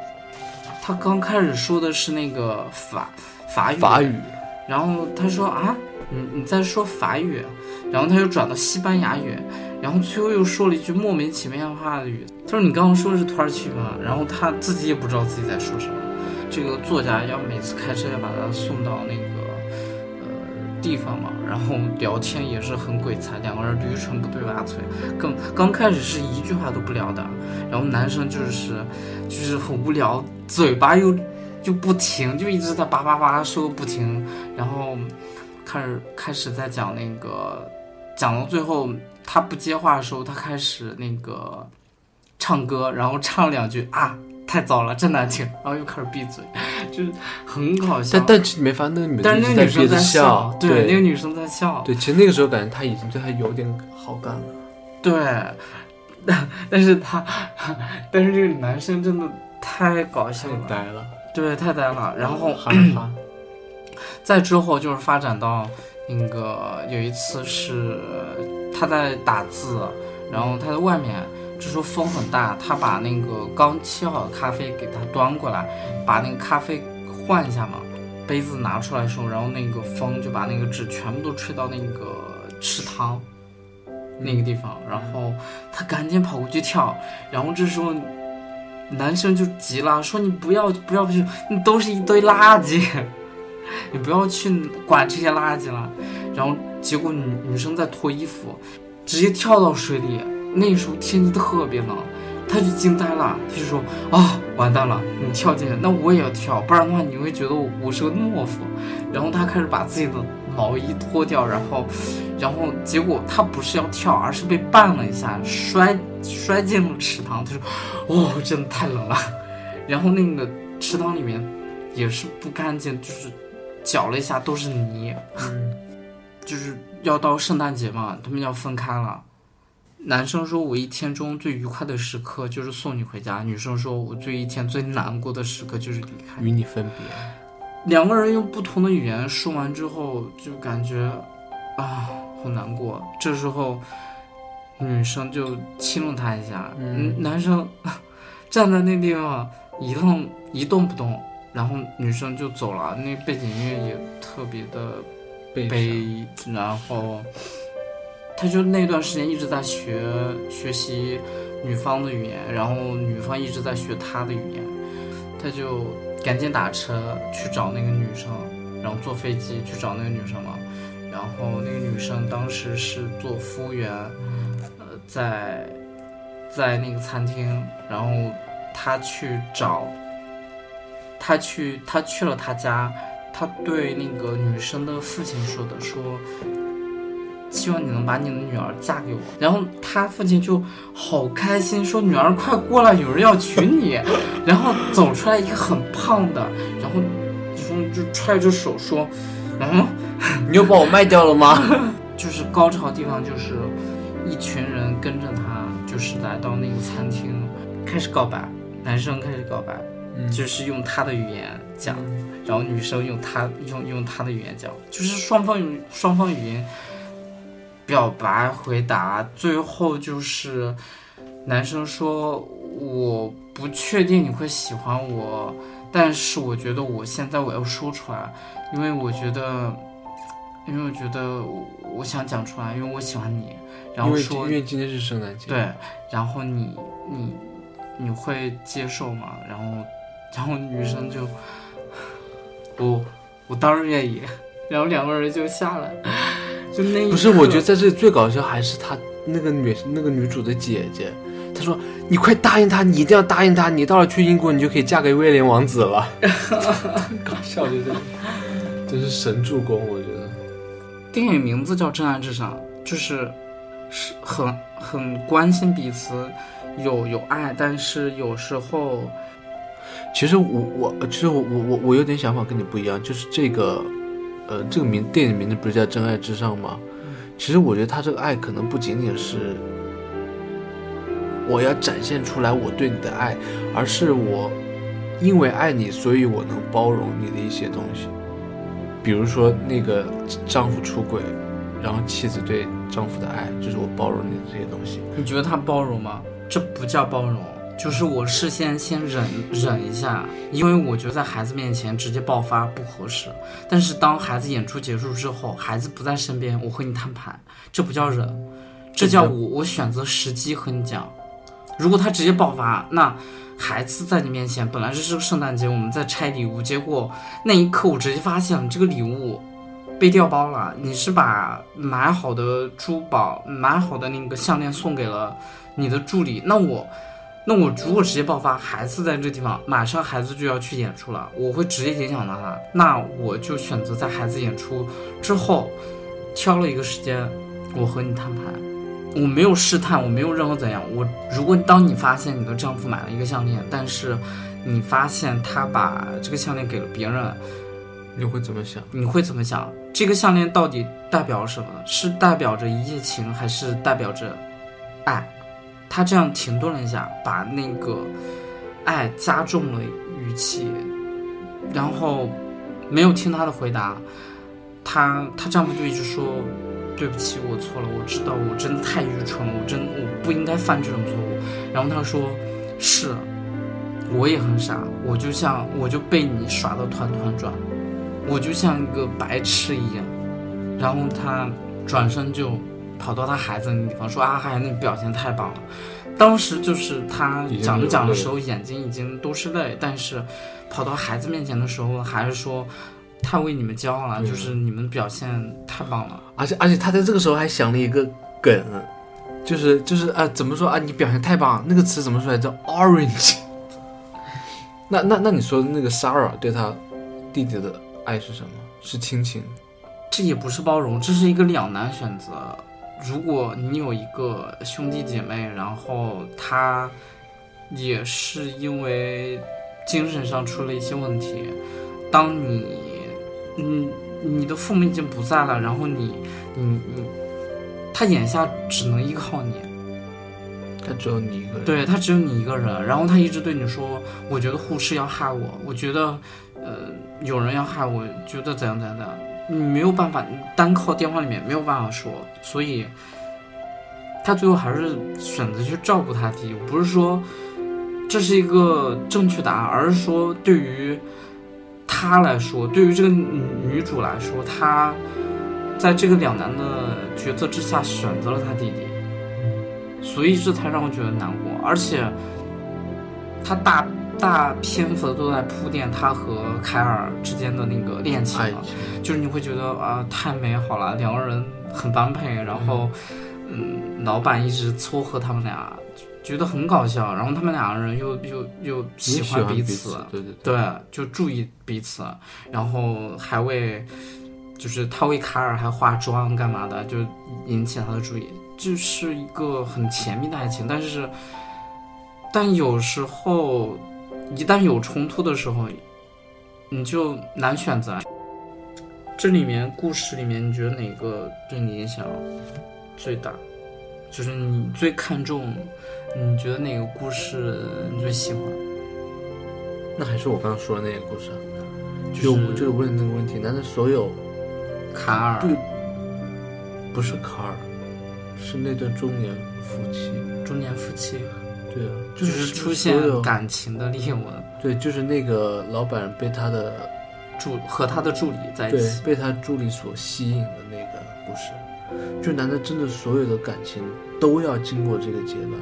他刚开始说的是那个法法语，法语，然后他说啊，你你在说法语，然后他又转到西班牙语，然后最后又说了一句莫名其妙的话语。他说你刚刚说的是土耳其吗？然后他自己也不知道自己在说什么。这个作家要每次开车要把他送到那个呃地方嘛，然后聊天也是很鬼才，两个人驴唇不对马嘴，刚刚开始是一句话都不聊的，然后男生就是就是很无聊，嘴巴又就不停，就一直在叭叭叭说个不停，然后开始开始在讲那个，讲到最后他不接话的时候，他开始那个唱歌，然后唱两句啊，太糟了，真难听，然后又开始闭嘴，就是很搞笑。但。但没发现那个女但是那个女生在笑，对，那个女生在笑，对，其实那个时候感觉他已经对他有点好感了。对，但 但是他，但是这个男生真的太搞笑了，太呆了，对，太呆了。然后 再之后就是发展到那个有一次是他在打字，然后他在外面，这时候风很大，他把那个刚沏好的咖啡给他端过来，把那个咖啡换一下嘛，杯子拿出来的时候，然后那个风就把那个纸全部都吹到那个池塘那个地方，然后他赶紧跑过去跳，然后这时候男生就急了，说你不要不要去，你都是一堆垃圾。你不要去管这些垃圾了。然后结果女女生在脱衣服，直接跳到水里。那时候天气特别冷，他就惊呆了，他就说啊，完蛋了，你跳进去，那我也要跳，不然的话你会觉得我我是个懦夫。然后他开始把自己的毛衣脱掉，然后，然后结果他不是要跳，而是被绊了一下，摔摔进了池塘。他说，哦，真的太冷了。然后那个池塘里面也是不干净，就是搅了一下都是泥。就是要到圣诞节嘛，他们要分开了。男生说：“我一天中最愉快的时刻就是送你回家。”女生说：“我最一天最难过的时刻就是离开。与你分别。”两个人用不同的语言说完之后，就感觉啊，好难过。这时候，女生就亲了他一下，嗯男生站在那地方一动一动不动，然后女生就走了。那背景音乐也特别的悲悲，然后他就那段时间一直在学学习女方的语言，然后女方一直在学他的语言，他就赶紧打车去找那个女生，然后坐飞机去找那个女生嘛，然后那个女生当时是做服务员，呃，在在那个餐厅，然后他去找，他去他去了他家，他对那个女生的父亲说的，说希望你能把你的女儿嫁给我。然后他父亲就好开心，说女儿快过来，有人要娶你。然后走出来一个很胖的，然后说就揣着手说，嗯，你又把我卖掉了吗？就是高潮地方就是一群人跟着他，就是来到那个餐厅开始告白，男生开始告白。就是用他的语言讲，然后女生用她用用她的语言讲，就是双方用双方语言表白回答，最后就是男生说我不确定你会喜欢我，但是我觉得我现在我要说出来，因为我觉得，因为我觉得我想讲出来，因为我喜欢你，然后说因为今天是圣诞节，对，然后你你你会接受吗？然后。然后女生就，我我当然愿意。然后两个人就下来，就那不是，我觉得在这里最搞笑还是他那个女那个女主的姐姐，她说：“你快答应他，你一定要答应他，你到了去英国，你就可以嫁给威廉王子了。”搞笑就是，真是神助攻，我觉得。电影名字叫《真爱至上》，就是是很很关心彼此，有有爱，但是有时候。其实我我其实我我我我有点想法跟你不一样，就是这个，呃，这个名电影名字不是叫《真爱至上》吗？其实我觉得他这个爱可能不仅仅是我要展现出来我对你的爱，而是我因为爱你，所以我能包容你的一些东西，比如说那个丈夫出轨，然后妻子对丈夫的爱，就是我包容你的这些东西。你觉得他包容吗？这不叫包容。就是我事先先忍忍一下，因为我觉得在孩子面前直接爆发不合适。但是当孩子演出结束之后，孩子不在身边，我和你摊牌，这不叫忍，这叫我我选择时机和你讲。如果他直接爆发，那孩子在你面前，本来这是个圣诞节，我们在拆礼物，结果那一刻我直接发现了这个礼物被调包了。你是把买好的珠宝、买好的那个项链送给了你的助理，那我。那我如果直接爆发，孩子在这地方，马上孩子就要去演出了，我会直接影响到他。那我就选择在孩子演出之后，挑了一个时间，我和你摊牌。我没有试探，我没有任何怎样。我如果当你发现你的丈夫买了一个项链，但是你发现他把这个项链给了别人，你会怎么想？你会怎么想？这个项链到底代表什么？是代表着一夜情，还是代表着爱？他这样停顿了一下，把那个爱加重了语气，然后没有听他的回答。她她丈夫就一直说：“对不起，我错了，我知道我真的太愚蠢了，我真我不应该犯这种错误。”然后他说：“是，我也很傻，我就像我就被你耍得团团转，我就像一个白痴一样。”然后他转身就。跑到他孩子那地方说啊，孩子那表现太棒了。当时就是他讲着讲的时候，眼睛已经都是泪，但是跑到孩子面前的时候，还是说太为你们骄傲了，就是你们表现太棒了。而且而且他在这个时候还想了一个梗，就是就是啊，怎么说啊？你表现太棒，那个词怎么说来着？Orange。那那那你说的那个 Sarah 对他弟弟的爱是什么？是亲情？这也不是包容，这是一个两难选择。如果你有一个兄弟姐妹，然后他也是因为精神上出了一些问题，当你，嗯，你的父母已经不在了，然后你，你，你，他眼下只能依靠你，他只有你一个人，对他只有你一个人，然后他一直对你说，我觉得护士要害我，我觉得，呃，有人要害我，觉得怎样怎样怎样。你没有办法，单靠电话里面没有办法说，所以他最后还是选择去照顾他弟弟。不是说这是一个正确答案，而是说对于他来说，对于这个女主来说，她在这个两难的抉择之下选择了他弟弟，所以这才让我觉得难过。而且他大。大篇幅都在铺垫他和凯尔之间的那个恋情，就是你会觉得啊太美好了，两个人很般配，然后嗯，老板一直撮合他们俩，觉得很搞笑，然后他们两个人又又又喜欢彼此，对对对，就注意彼此，然后还为就是他为凯尔还化妆干嘛的，就引起他的注意，就是一个很甜蜜的爱情。但是，但有时候一旦有冲突的时候，你就难选择。这里面故事里面，你觉得哪个对你影响最大？就是你最看重，你觉得哪个故事你最喜欢？那还是我刚刚说的那个故事啊，就就是我就是问那个问题，难道所有卡尔对不是卡尔，是那对中年夫妻？中年夫妻，对啊，就是是出现感情的裂纹，对，就是那个老板被他的助和他的助理在一对起。被他助理所吸引的那个故事，就难道真的所有的感情都要经过这个阶段吗？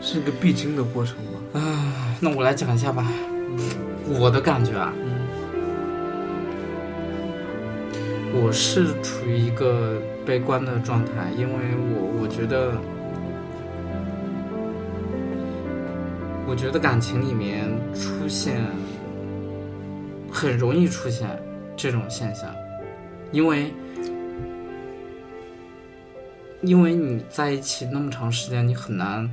是一个必经的过程吗？啊那我来讲一下吧，我的感觉啊，嗯我是处于一个悲观的状态，因为我我觉得，我觉得感情里面出现很容易出现这种现象，因为因为你在一起那么长时间，你很难，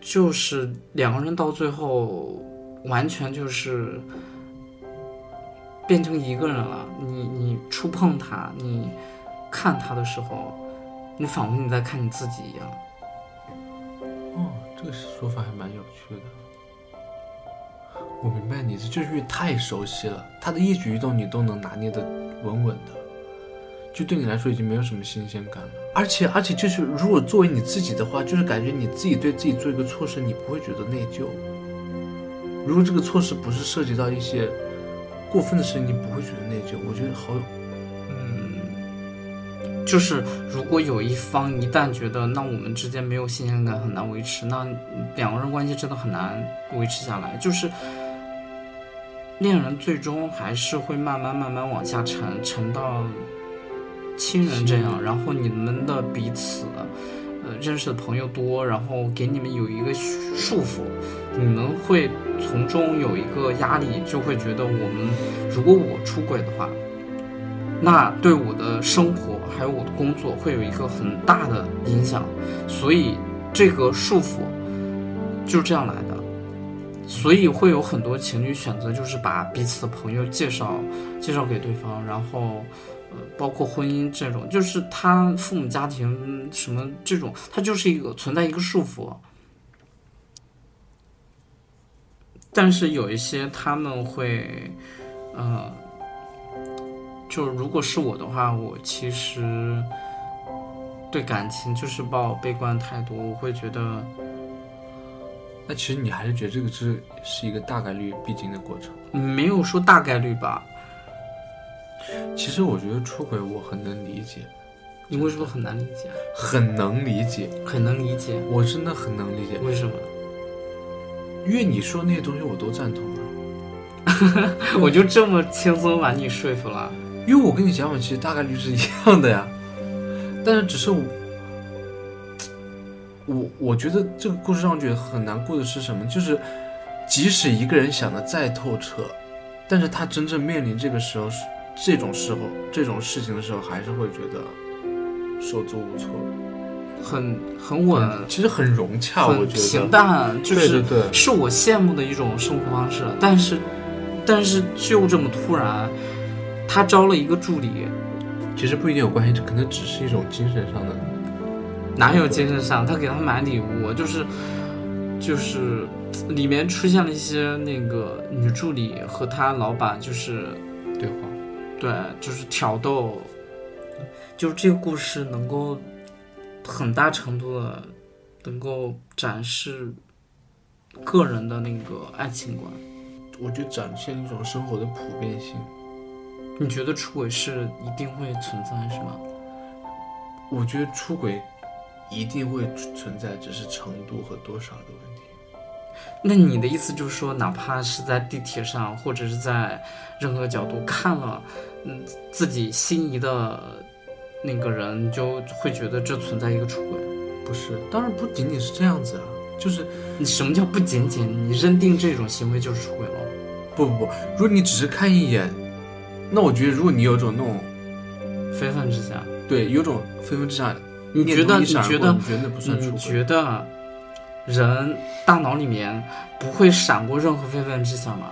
就是两个人到最后完全就是变成一个人了。你你触碰他，你看他的时候，你仿佛你在看你自己一样。哦，这个说法还蛮有趣的。我明白你这就是因为太熟悉了，他的一举一动你都能拿捏的稳稳的，就对你来说已经没有什么新鲜感了。而且而且就是，如果作为你自己的话，就是感觉你自己对自己做一个错事，你不会觉得内疚。如果这个错事不是涉及到一些过分的事情，你不会觉得内疚。我觉得好有，就是如果有一方一旦觉得那我们之间没有新鲜感，很难维持，那两个人关系真的很难维持下来。就是恋人最终还是会慢慢慢慢往下沉，沉到亲人这样，然后你们的彼此。呃，认识的朋友多，然后给你们有一个束缚，你们会从中有一个压力，就会觉得我们如果我出轨的话，那对我的生活还有我的工作会有一个很大的影响，所以这个束缚就是这样来的，所以会有很多情侣选择就是把彼此的朋友介绍介绍给对方，然后呃包括婚姻这种，就是他父母家庭什么这种，它就是一个存在一个束缚。但是有一些他们会，呃，就如果是我的话，我其实对感情就是抱悲观态度，我会觉得，那其实你还是觉得这个是是一个大概率必经的过程。没有说大概率吧。其实我觉得出轨我很能理解，你为什么很难理解？很能理解，很能理解，我真的很能理解，为什么？因为你说那些东西我都赞同啊。我就这么轻松把你说服了。因为我跟你想法其实大概率是一样的呀，但是只是我，我我觉得这个故事让我觉得很难过的是什么？就是即使一个人想的再透彻，但是他真正面临这个时候是这种时候这种事情的时候，还是会觉得手足无措，很很稳，其实很融洽，我很觉得。平淡，就是对对对是我羡慕的一种生活方式。但是，但是就这么突然，他招了一个助理，其实不一定有关系，这可能只是一种精神上的。哪有精神上？他给他买礼物，就是就是里面出现了一些那个女助理和他老板，就是对话。对，就是挑逗，就是这个故事能够很大程度的能够展示个人的那个爱情观。我就展现一种生活的普遍性。你觉得出轨是一定会存在是吗？我觉得出轨一定会存在，只是程度和多少的问题。那你的意思就是说，哪怕是在地铁上，或者是在任何角度看了，嗯，自己心仪的那个人，就会觉得这存在一个出轨？不是，当然不仅仅是这样子啊，就是你什么叫不仅仅？你认定这种行为就是出轨了？不不不，如果你只是看一眼，那我觉得，如果你有种那种非分之想，对，有种非分之想，你觉得？你觉得？你觉得那不算出你？觉得人大脑里面不会闪过任何非分之想吗？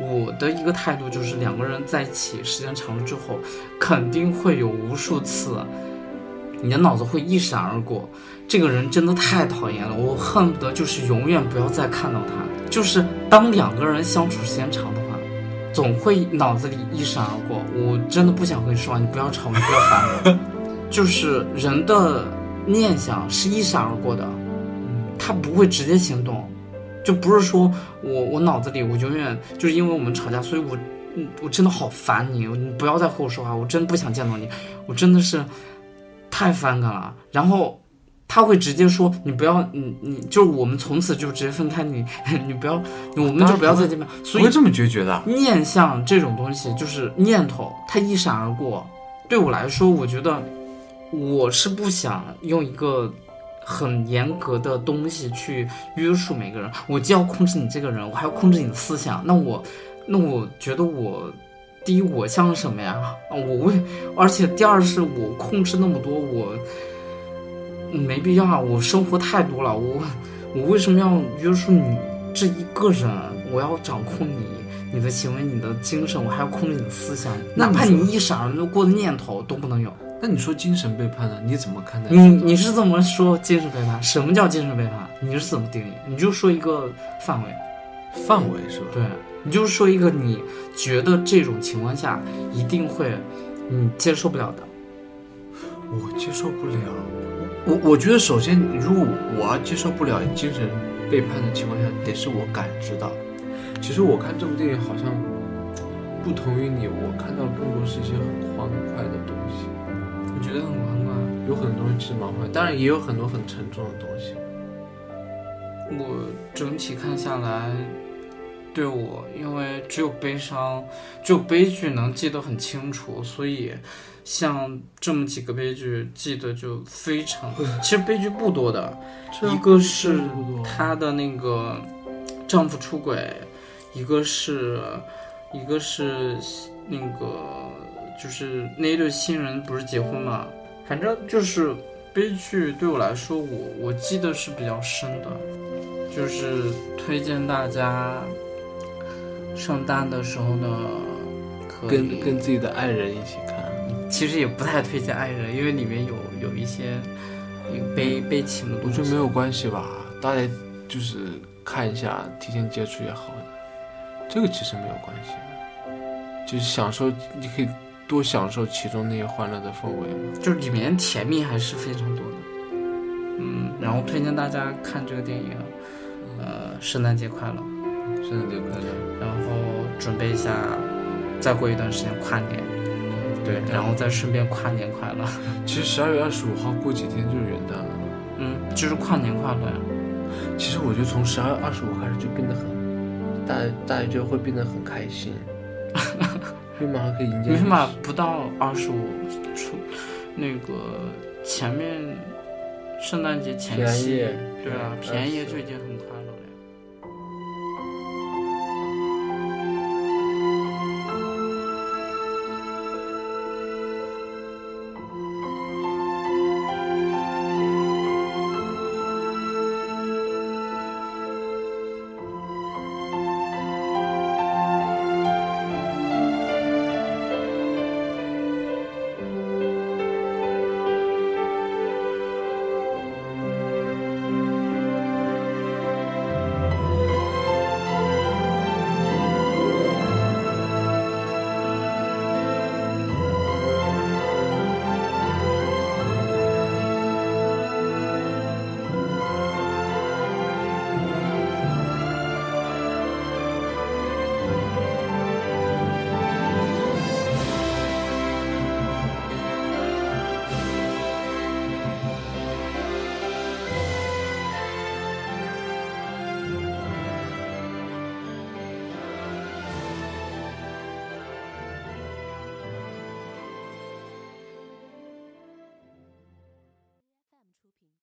我的一个态度就是，两个人在一起时间长了之后，肯定会有无数次，你的脑子会一闪而过，这个人真的太讨厌了，我恨不得就是永远不要再看到他。就是当两个人相处时间长的话，总会脑子里一闪而过，我真的不想和你说话，你不要吵，你不要烦我。就是人的念想是一闪而过的，他不会直接行动。就不是说我我脑子里我永远就是因为我们吵架，所以我嗯我真的好烦你，你不要再和我说话，我真不想见到你，我真的是太反感了。然后他会直接说你不要你你就是我们从此就直接分开，你 你不要我们就不要再见面。所以这么决绝的念想这种东西就是念头，它一闪而过。对我来说，我觉得我是不想用一个。很严格的东西去约束每个人，我既要控制你这个人，我还要控制你的思想。那我，那我觉得我，第一我像什么呀？我为，而且第二是我控制那么多，我没必要。我生活太多了，我我为什么要约束你这一个人？我要掌控你，你的行为，你的精神，我还要控制你的思想，哪怕你一闪而过的念头都不能有。那你说精神背叛呢？你怎么看待？你你是怎么说精神背叛？什么叫精神背叛？你是怎么定义？你就说一个范围，范围是吧？对，你就说一个你觉得这种情况下一定会你接受不了的。我接受不了。我我觉得首先，如果我接受不了精神背叛的情况下，得是我感知到。其实我看这部电影好像不同于你，我看到更多是一些很欢快的东西。我觉得很欢快，有很多东西其实蛮欢，当然也有很多很沉重的东西。我整体看下来，对我，因为只有悲伤，只有悲剧能记得很清楚，所以像这么几个悲剧记得就非常。其实悲剧不多的，一个是她的那个丈夫出轨，一个是，一个是那个。就是那一对新人不是结婚嘛，反正就是悲剧对我来说，我我记得是比较深的，就是推荐大家圣诞的时候呢，跟跟自己的爱人一起看。其实也不太推荐爱人，因为里面有有一些悲悲情的东西。我觉得没有关系吧，大家就是看一下，提前接触也好的，这个其实没有关系，就是享受，你可以。多享受其中那些欢乐的氛围嘛，就是里面甜蜜还是非常多的。嗯，然后推荐大家看这个电影，呃，圣诞节快乐，圣诞节快乐。然后准备一下，再过一段时间跨年，对，然后再顺便跨年快乐。其实十二月二十五号过几天就是元旦了。嗯，就是跨年快乐呀。其实我觉得从十二月二十五开始就变得很，大大家就会变得很开心。立马可以迎接。立马不到二十五出，那个前面圣诞节前夕，对啊，便宜就已经很快乐了。